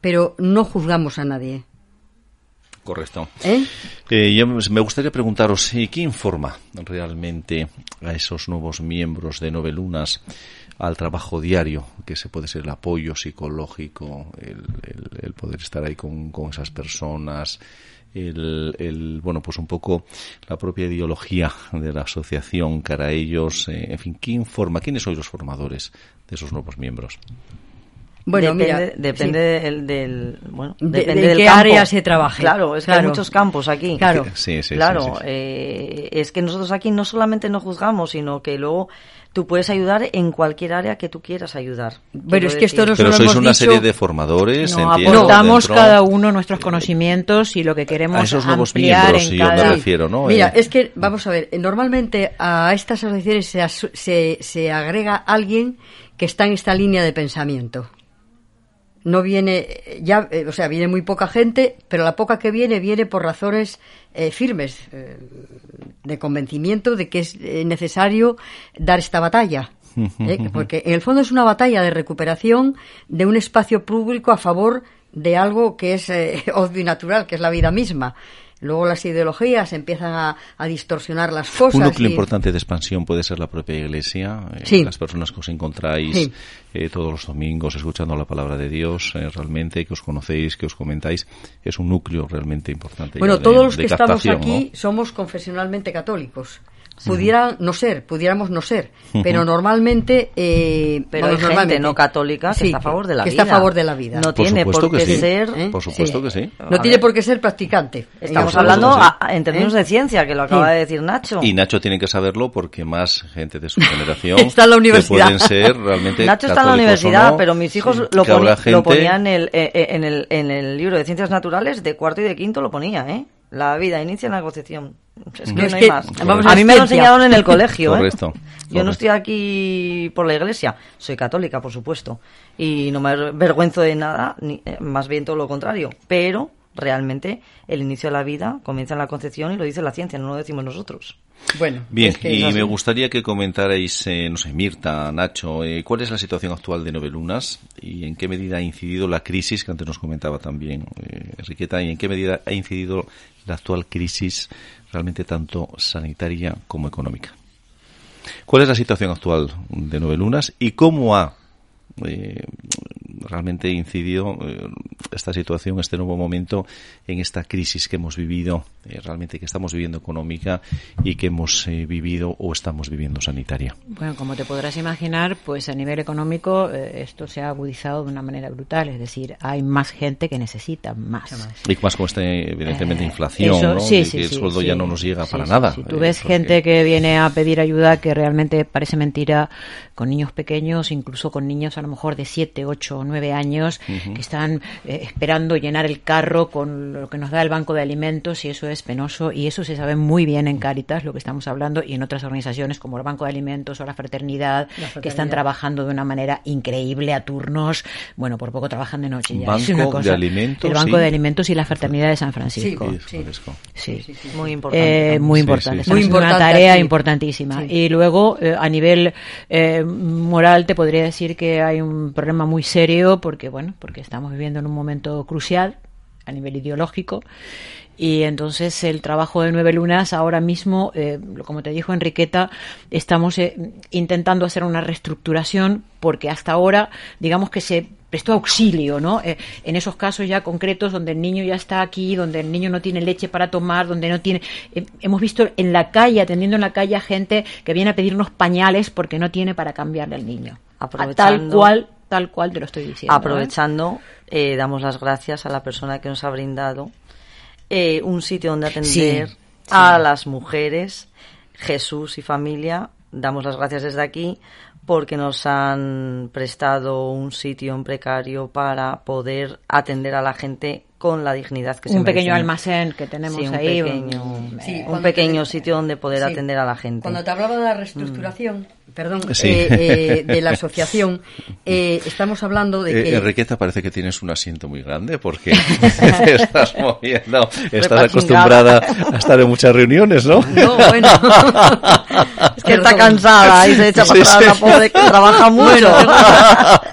pero no juzgamos a nadie. Correcto. ¿Eh? Eh, me gustaría preguntaros, ¿qué informa realmente a esos nuevos miembros de Novelunas al trabajo diario, que se puede ser el apoyo psicológico, el, poder estar ahí con, con esas personas, el, bueno, pues un poco la propia ideología de la asociación cara a ellos, eh, en fin, ¿quién forma, quiénes son los formadores de esos nuevos miembros? Bueno, depende, depende del, bueno, depende de, qué área se trabaje. Claro, es que hay muchos campos aquí. Claro, sí, sí, claro, eh, es que nosotros aquí no solamente no juzgamos, sino que luego tú puedes ayudar en cualquier área que tú quieras ayudar. Pero es que esto no Pero sois una serie de formadores, no, aportamos cada uno nuestros conocimientos y lo que queremos a esos nuevos miembros, si yo me refiero, ¿no? Mira, eh, es que, vamos a ver, normalmente a estas asociaciones se, se, se agrega alguien que está en esta línea de pensamiento no viene ya eh, o sea viene muy poca gente pero la poca que viene viene por razones eh, firmes eh, de convencimiento de que es necesario dar esta batalla porque en el fondo es una batalla de recuperación de un espacio público a favor de algo que es obvio y natural que es la vida misma Luego las ideologías empiezan a, distorsionar las cosas. Un núcleo importante de expansión puede ser la propia Iglesia. Eh, las personas que os encontráis eh, todos los domingos escuchando la palabra de Dios, eh, realmente, que os conocéis, que os comentáis, es un núcleo realmente importante. Bueno, todos los que estamos aquí somos confesionalmente católicos. Pudieran no ser, pudiéramos no ser, pero normalmente... Eh, pero hay gente no católica que está a favor de la que vida. está a favor de la vida. No tiene por, qué ser... ¿eh? Por supuesto que sí. No tiene por qué ser practicante. Estamos hablando en términos ¿Eh? de ciencia, que lo acaba de decir Nacho. Y Nacho tiene que saberlo porque más gente de su generación... está en la universidad. pueden ser realmente Nacho está en la universidad, pero mis hijos lo, ponían en el, en, el, en el libro de ciencias naturales de cuarto y de quinto lo ponía, ¿eh? La vida inicia en la concepción. Es que no, hay más. a, mí me lo enseñaron en el colegio. ¿eh? Yo no estoy aquí por la iglesia. Soy católica, por supuesto. Y no me avergüenzo de nada, ni, eh, más bien todo lo contrario. Pero realmente el inicio de la vida comienza en la concepción y lo dice la ciencia, no lo decimos nosotros. Bueno, bien, y me gustaría que comentarais, eh, no sé, Mirta, Nacho, eh, ¿cuál es la situación actual de Novelunas y en qué medida ha incidido la crisis, que antes nos comentaba también eh, Enriqueta, y en qué medida ha incidido la actual crisis realmente tanto sanitaria como económica? ¿Cuál es la situación actual de Novelunas y cómo ha eh, realmente incidió eh, esta situación, este nuevo momento en esta crisis que hemos vivido, eh, realmente que estamos viviendo económica y que hemos eh, vivido o estamos viviendo sanitaria. Bueno, como te podrás imaginar, pues a nivel económico esto se ha agudizado de una manera brutal, es decir, hay más gente que necesita más. Y más con esta, evidentemente, inflación, ¿no? que el sueldo ya no nos llega para nada. Si tú ves gente que viene a pedir ayuda que realmente parece mentira, con niños pequeños, incluso con niños a lo mejor de 7, 8 o 9 años, que están eh, esperando llenar el carro con lo que nos da el Banco de Alimentos y eso es penoso y eso se sabe muy bien en Cáritas, lo que estamos hablando, y en otras organizaciones como el Banco de Alimentos o la Fraternidad, que están trabajando de una manera increíble a turnos. Bueno, por poco trabajan de noche. Ya. Banco de Alimentos. El Banco de Alimentos y la Fraternidad de San Francisco. Sí, muy importante. Eh, muy importante. Muy importante. Una tarea importantísima. Y luego, eh, a nivel moral, te podría decir que hay un problema muy serio porque, bueno, porque estamos viviendo en un momento crucial a nivel ideológico y entonces el trabajo de Nueve Lunas ahora mismo, eh, como te dijo Enriqueta, estamos eh, intentando hacer una reestructuración porque hasta ahora, digamos que se prestó auxilio, ¿no? Eh, en esos casos ya concretos donde el niño ya está aquí, donde el niño no tiene leche para tomar, donde no tiene... hemos visto en la calle, atendiendo en la calle a gente que viene a pedirnos pañales porque no tiene para cambiarle al niño. Tal cual tal cual te lo estoy diciendo. ¿eh? Aprovechando, eh, damos las gracias a la persona que nos ha brindado eh, un sitio donde atender a las mujeres, Jesús y familia. Damos las gracias desde aquí porque nos han prestado un sitio en precario para poder atender a la gente con la dignidad que se Un pequeño almacén que tenemos un ahí. Pequeño, un, pequeño sitio donde poder atender a la gente. Cuando te hablaba de la reestructuración, perdón, eh, eh, de la asociación, eh, estamos hablando de que... Enriqueta, parece que tienes un asiento muy grande porque te estás moviendo, estás acostumbrada a estar en muchas reuniones, ¿no? No, bueno, es que está cansada y se echa para atrás la pobre que trabaja mucho.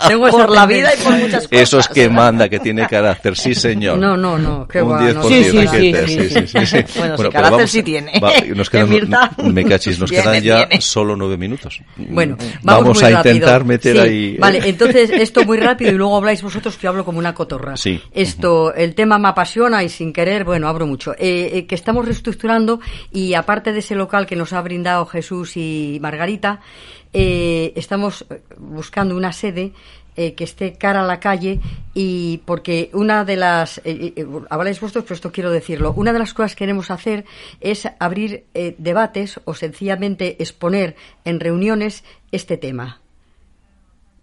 tengo, por la vida y por muchas cosas. Eso es que manda, que tiene carácter, sí señor. No, no, no, qué un 10% sí, sí, sí, sí, sí, sí, Bueno, bueno carácter vamos, sí tiene. Va, nos quedan, me cachis, nos quedan ya solo nueve minutos. Bueno, vamos, a intentar meter ahí. Vale, entonces esto muy rápido y luego habláis vosotros que yo hablo como una cotorra. Sí. Esto, el tema me apasiona y sin querer, bueno, abro mucho. Eh, eh, que estamos reestructurando y aparte de ese local que nos ha brindado Jesús y Margarita, eh, estamos buscando una sede eh, que esté cara a la calle y porque una de las, eh, eh habláis vosotros, pero esto quiero decirlo, una de las cosas que queremos hacer es abrir eh, debates o sencillamente exponer en reuniones este tema.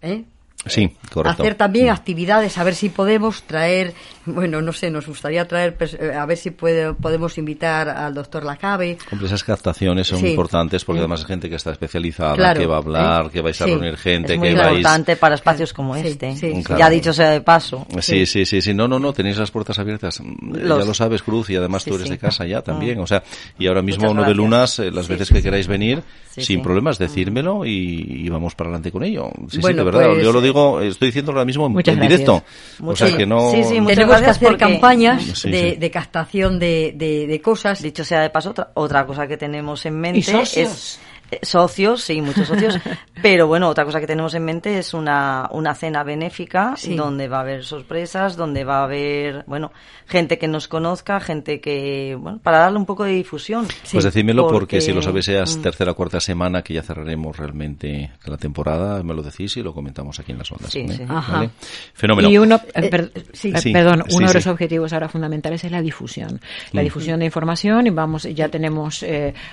¿Eh? Sí, correcto. Hacer también mm. actividades, a ver si podemos traer, bueno, no sé, nos gustaría traer, eh, a ver si puede, podemos invitar al doctor Lacabe. Hombre, esas captaciones son importantes porque además hay gente que está especializada, que va a hablar, que vais a reunir gente, es muy que importante para espacios como este. Ya dicho sea de paso. Sí, sí, sí, sí. No, no, no, tenéis las puertas abiertas. Ya lo sabes, Cruz, y además tú eres de casa ya también. Mm. O sea, y ahora mismo nueve lunas, eh, las veces que queráis venir, sin problemas, decírmelo y, vamos para adelante con ello. Sí, sí, de verdad. Pues, Yo lo digo, estoy diciendo ahora mismo en directo. O sea que no. Sí, sí, Tenemos que hacer campañas de, captación de, de, cosas. Dicho sea de paso, otra, otra cosa que tenemos en mente es socios, sí, muchos socios. pero bueno, otra cosa que tenemos en mente es una, una cena benéfica donde va a haber sorpresas, donde va a haber, bueno, gente que nos conozca, gente que, bueno, para darle un poco de difusión. pues decídmelo porque, si lo sabes, seas mm. tercera o cuarta semana que ya cerraremos realmente la temporada, me lo decís y lo comentamos aquí en las ondas. Sí, Fenómeno. Y uno, eh, eh, perdón, uno de los objetivos ahora fundamentales es la difusión. La difusión de información y vamos, ya tenemos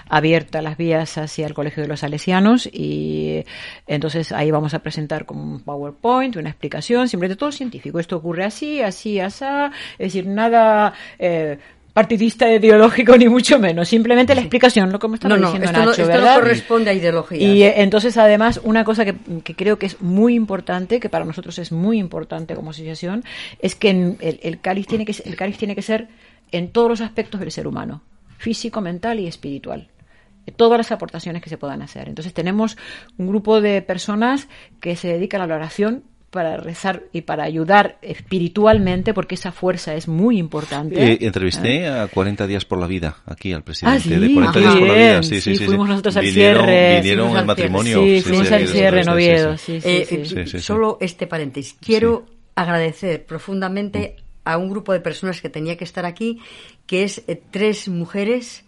abiertas las vías hacia el Colegio de los Salesianos y entonces ahí vamos a presentar como un PowerPoint, una explicación, siempre de todo científico. Esto ocurre así, así, así, es decir, nada eh, partidista ideológico ni mucho menos, simplemente la explicación, lo que me estaba diciendo esto Nacho, no, esto no corresponde a ideología. Y eh, entonces además una cosa que, creo que es muy importante, que para nosotros es muy importante como asociación, es que el, el cáliz tiene que el cáliz tiene que ser en todos los aspectos del ser humano, físico, mental y espiritual todas las aportaciones que se puedan hacer. Entonces tenemos un grupo de personas que se dedican a la oración para rezar y para ayudar espiritualmente, porque esa fuerza es muy importante. Eh, entrevisté ¿Eh? a 40 días por la vida, aquí al presidente ah, de 40 días por la vida. Sí, sí, sí. Fuimos nosotros al cierre. Vinieron al matrimonio. Sí, fuimos al cierre en Oviedo. Solo este paréntesis. Quiero agradecer profundamente a un grupo de personas que tenía que estar aquí, que es eh, tres mujeres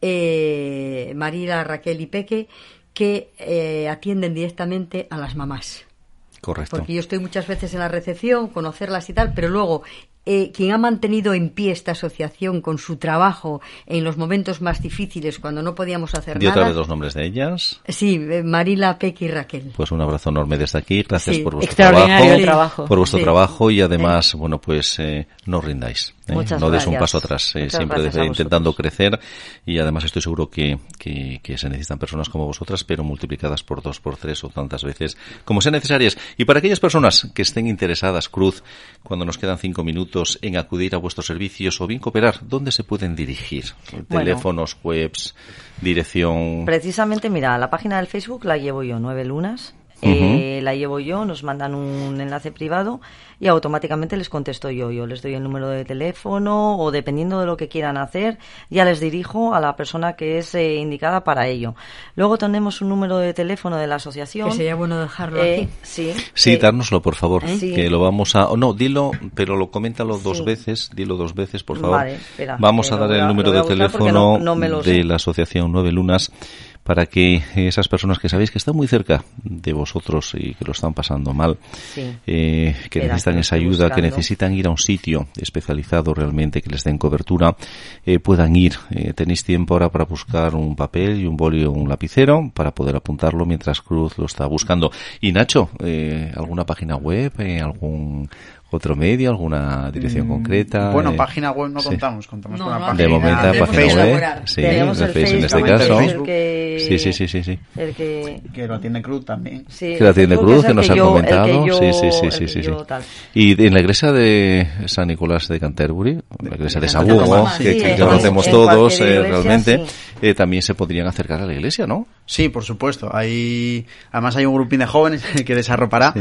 eh, Marila, Raquel y Peque, que eh, atienden directamente a las mamás. Correcto. Porque yo estoy muchas veces en la recepción, conocerlas y tal, pero luego eh, quien ha mantenido en pie esta asociación con su trabajo en los momentos más difíciles, cuando no podíamos hacer nada. ¿Y otra vez los nombres de ellas? Sí, eh, Marila, Peque y Raquel. Pues un abrazo enorme desde aquí. Gracias por vuestro trabajo, trabajo, Por vuestro trabajo y además, bueno, pues eh, no rindáis. ¿eh? no des un paso atrás, eh, siempre intentando crecer y además estoy seguro que, que, se necesitan personas como vosotras, pero multiplicadas por dos, por tres o tantas veces como sean necesarias. Y para aquellas personas que estén interesadas, Cruz, cuando nos quedan cinco minutos en acudir a vuestros servicios o bien cooperar, ¿dónde se pueden dirigir? Teléfonos, webs, dirección. Precisamente, mira, la página del Facebook la llevo yo, Nueve Lunas. Eh, la llevo yo, nos mandan un enlace privado y automáticamente les contesto yo. Yo les doy el número de teléfono o dependiendo de lo que quieran hacer, ya les dirijo a la persona que es eh, indicada para ello. Luego tenemos un número de teléfono de la asociación. Que sería bueno dejarlo eh, aquí. Sí, sí dárnoslo, por favor. Que lo vamos a. no, dilo, pero lo coméntalo dos veces. Dilo dos veces, por favor. vamos a dar el número de teléfono de la asociación Nueve Lunas para que esas personas que sabéis que están muy cerca de vosotros y que lo están pasando mal, eh, que necesitan esa ayuda, que necesitan ir a un sitio especializado realmente que les den cobertura, eh, puedan ir. Eh, tenéis tiempo ahora para buscar un papel y un bolio o un lapicero para poder apuntarlo mientras Cruz lo está buscando. Y Nacho, ¿alguna página web, algún otro medio, alguna dirección mm, concreta. Bueno, eh, página web no contamos, contamos con una página de momento página Facebook. web, sí, de Facebook en este caso. sí, sí, sí, sí, sí. El que, que lo atiende Cruz también. Sí, que lo atiende Cruz, que, nos ha comentado. sí, sí, sí, sí, sí, sí. Y en la iglesia de San Nicolás de Canterbury, la iglesia de Sabugo, que, conocemos todos eh, realmente, eh, también se podrían acercar a la iglesia, ¿no? Sí, por supuesto. Hay, además hay un grupín de jóvenes que desarropará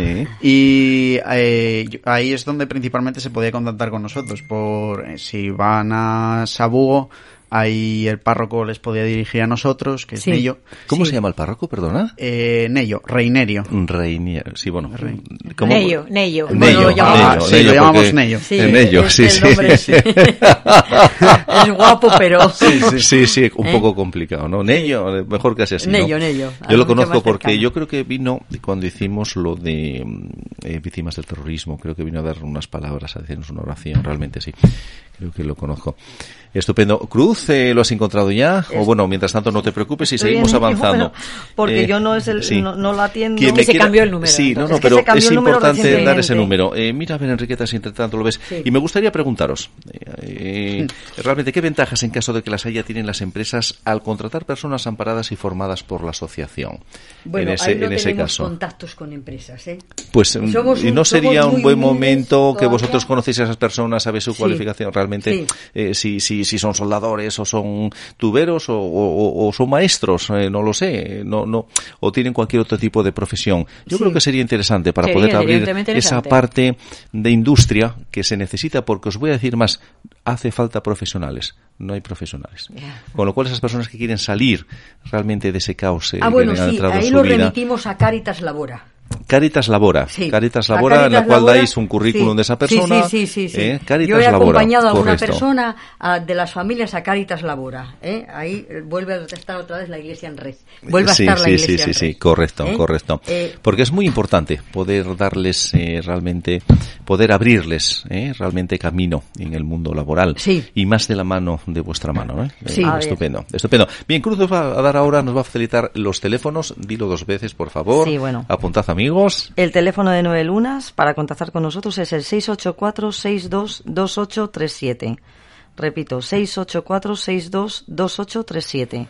y ahí es donde principalmente se podía contactar con nosotros. Por eh, si van a Sabugo, Ahí el párroco les podía dirigir a nosotros, que es Nello. ¿Cómo se llama el párroco, perdona? Eh, Nello, Reinerio. Reinerio, sí, bueno. ¿cómo? Nello, Nello. Nello, lo llamamos, sí, lo llamamos Nello. Sí, Nello, sí, sí. es guapo, pero... Sí, sí, un poco complicado, ¿no? Nello, mejor que así, Nello, Nello. Yo lo conozco porque yo creo que vino cuando hicimos lo de eh, víctimas del terrorismo, creo que vino a dar unas palabras, a decirnos una oración, realmente sí. Creo que lo conozco. Estupendo. Cruz, eh, ¿lo has encontrado ya? O bueno, mientras tanto no te preocupes y seguimos avanzando. porque eh, yo no es el, no, lo atiendo. Que se cambió el número. Sí, no, no, pero es importante dar ese número. Eh, mira, ver, Enriqueta, si entre tanto lo ves. Y me gustaría preguntaros, eh, realmente, ¿qué ventajas en caso de que las haya tienen las empresas al contratar personas amparadas y formadas por la asociación? Bueno, en ese, ahí no en ese caso. contactos con empresas, ¿eh? Pues, ¿y no sería un buen momento que vosotros conocéis a esas personas, sabéis su cualificación realmente? si, si, si son soldadores agricultores o son tuberos o, son maestros, eh, no lo sé, no, no, o tienen cualquier otro tipo de profesión. Yo creo que sería interesante para poder abrir esa parte de industria que se necesita, porque os voy a decir más, hace falta profesionales no hay profesionales. Con lo cual esas personas que quieren salir realmente de ese caos ah, bueno, sí, ahí lo remitimos a Caritas Labora. Caritas Labora. Caritas Labora, en la cual dais un currículum de esa persona. Sí, sí, sí. ¿eh? Yo he acompañado a una persona de las familias a Caritas Labora. ¿eh? Ahí vuelve a estar otra vez la iglesia en red. Vuelve a estar la iglesia sí, sí, sí, correcto, ¿Eh? correcto. Porque es muy importante poder darles realmente, poder abrirles realmente camino en el mundo laboral. Y más de la mano de vuestra mano. Sí. estupendo, estupendo. Bien, Cruz nos va a dar ahora, nos va a facilitar los teléfonos. Dilo dos veces, por favor. Sí, bueno. Apuntad a amigos. El teléfono de Nueve Lunas para contactar con nosotros es el 684-622837. Repito, 684-622837.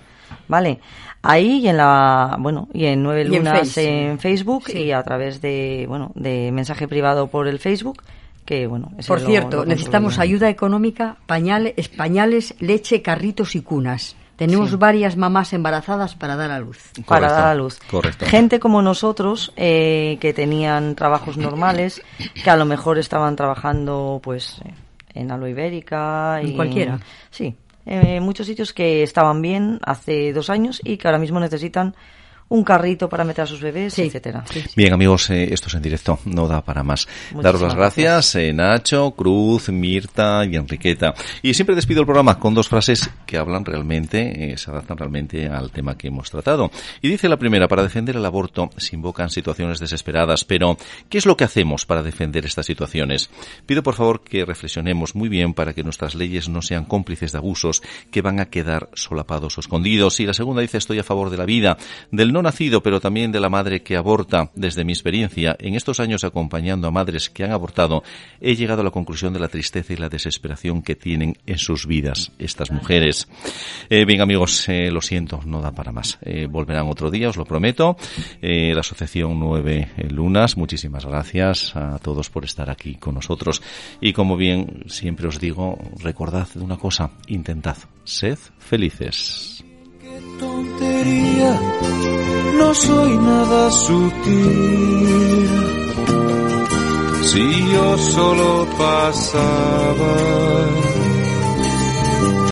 ¿Vale? Ahí y en la, bueno, y en Nueve Lunas en, Facebook y a través de, bueno, de mensaje privado por el Facebook que bueno por cierto necesitamos ayuda económica pañales pañales leche carritos y cunas tenemos varias mamás embarazadas para dar a luz. Para dar a luz. Correcto. Gente como nosotros eh, que tenían trabajos normales, que a lo mejor estaban trabajando pues en Alo Ibérica. y cualquiera. Sí, en muchos sitios que estaban bien hace dos años y que ahora mismo necesitan un carrito para meter a sus bebés, etcétera. Bien, amigos, eh, esto es en directo, no da para más. Daros las gracias, eh, Nacho, Cruz, Mirta y Enriqueta. Y siempre despido el programa con dos frases que hablan realmente, eh, se adaptan realmente al tema que hemos tratado. Y dice la primera, para defender el aborto se invocan situaciones desesperadas, pero ¿qué es lo que hacemos para defender estas situaciones? Pido por favor que reflexionemos muy bien para que nuestras leyes no sean cómplices de abusos que van a quedar solapados o escondidos. Y la segunda dice, estoy a favor de la vida, del no nacido, pero también de la madre que aborta. Desde mi experiencia, en estos años acompañando a madres que han abortado, he llegado a la conclusión de la tristeza y la desesperación que tienen en sus vidas estas mujeres. Eh, bien, amigos, eh, lo siento, no da para más. Eh, volverán otro día, os lo prometo. la Asociación Nueve Lunas, muchísimas gracias a todos por estar aquí con nosotros. Y como bien siempre os digo, recordad una cosa, intentad, sed felices tontería, no soy nada sutil. Si yo solo pasaba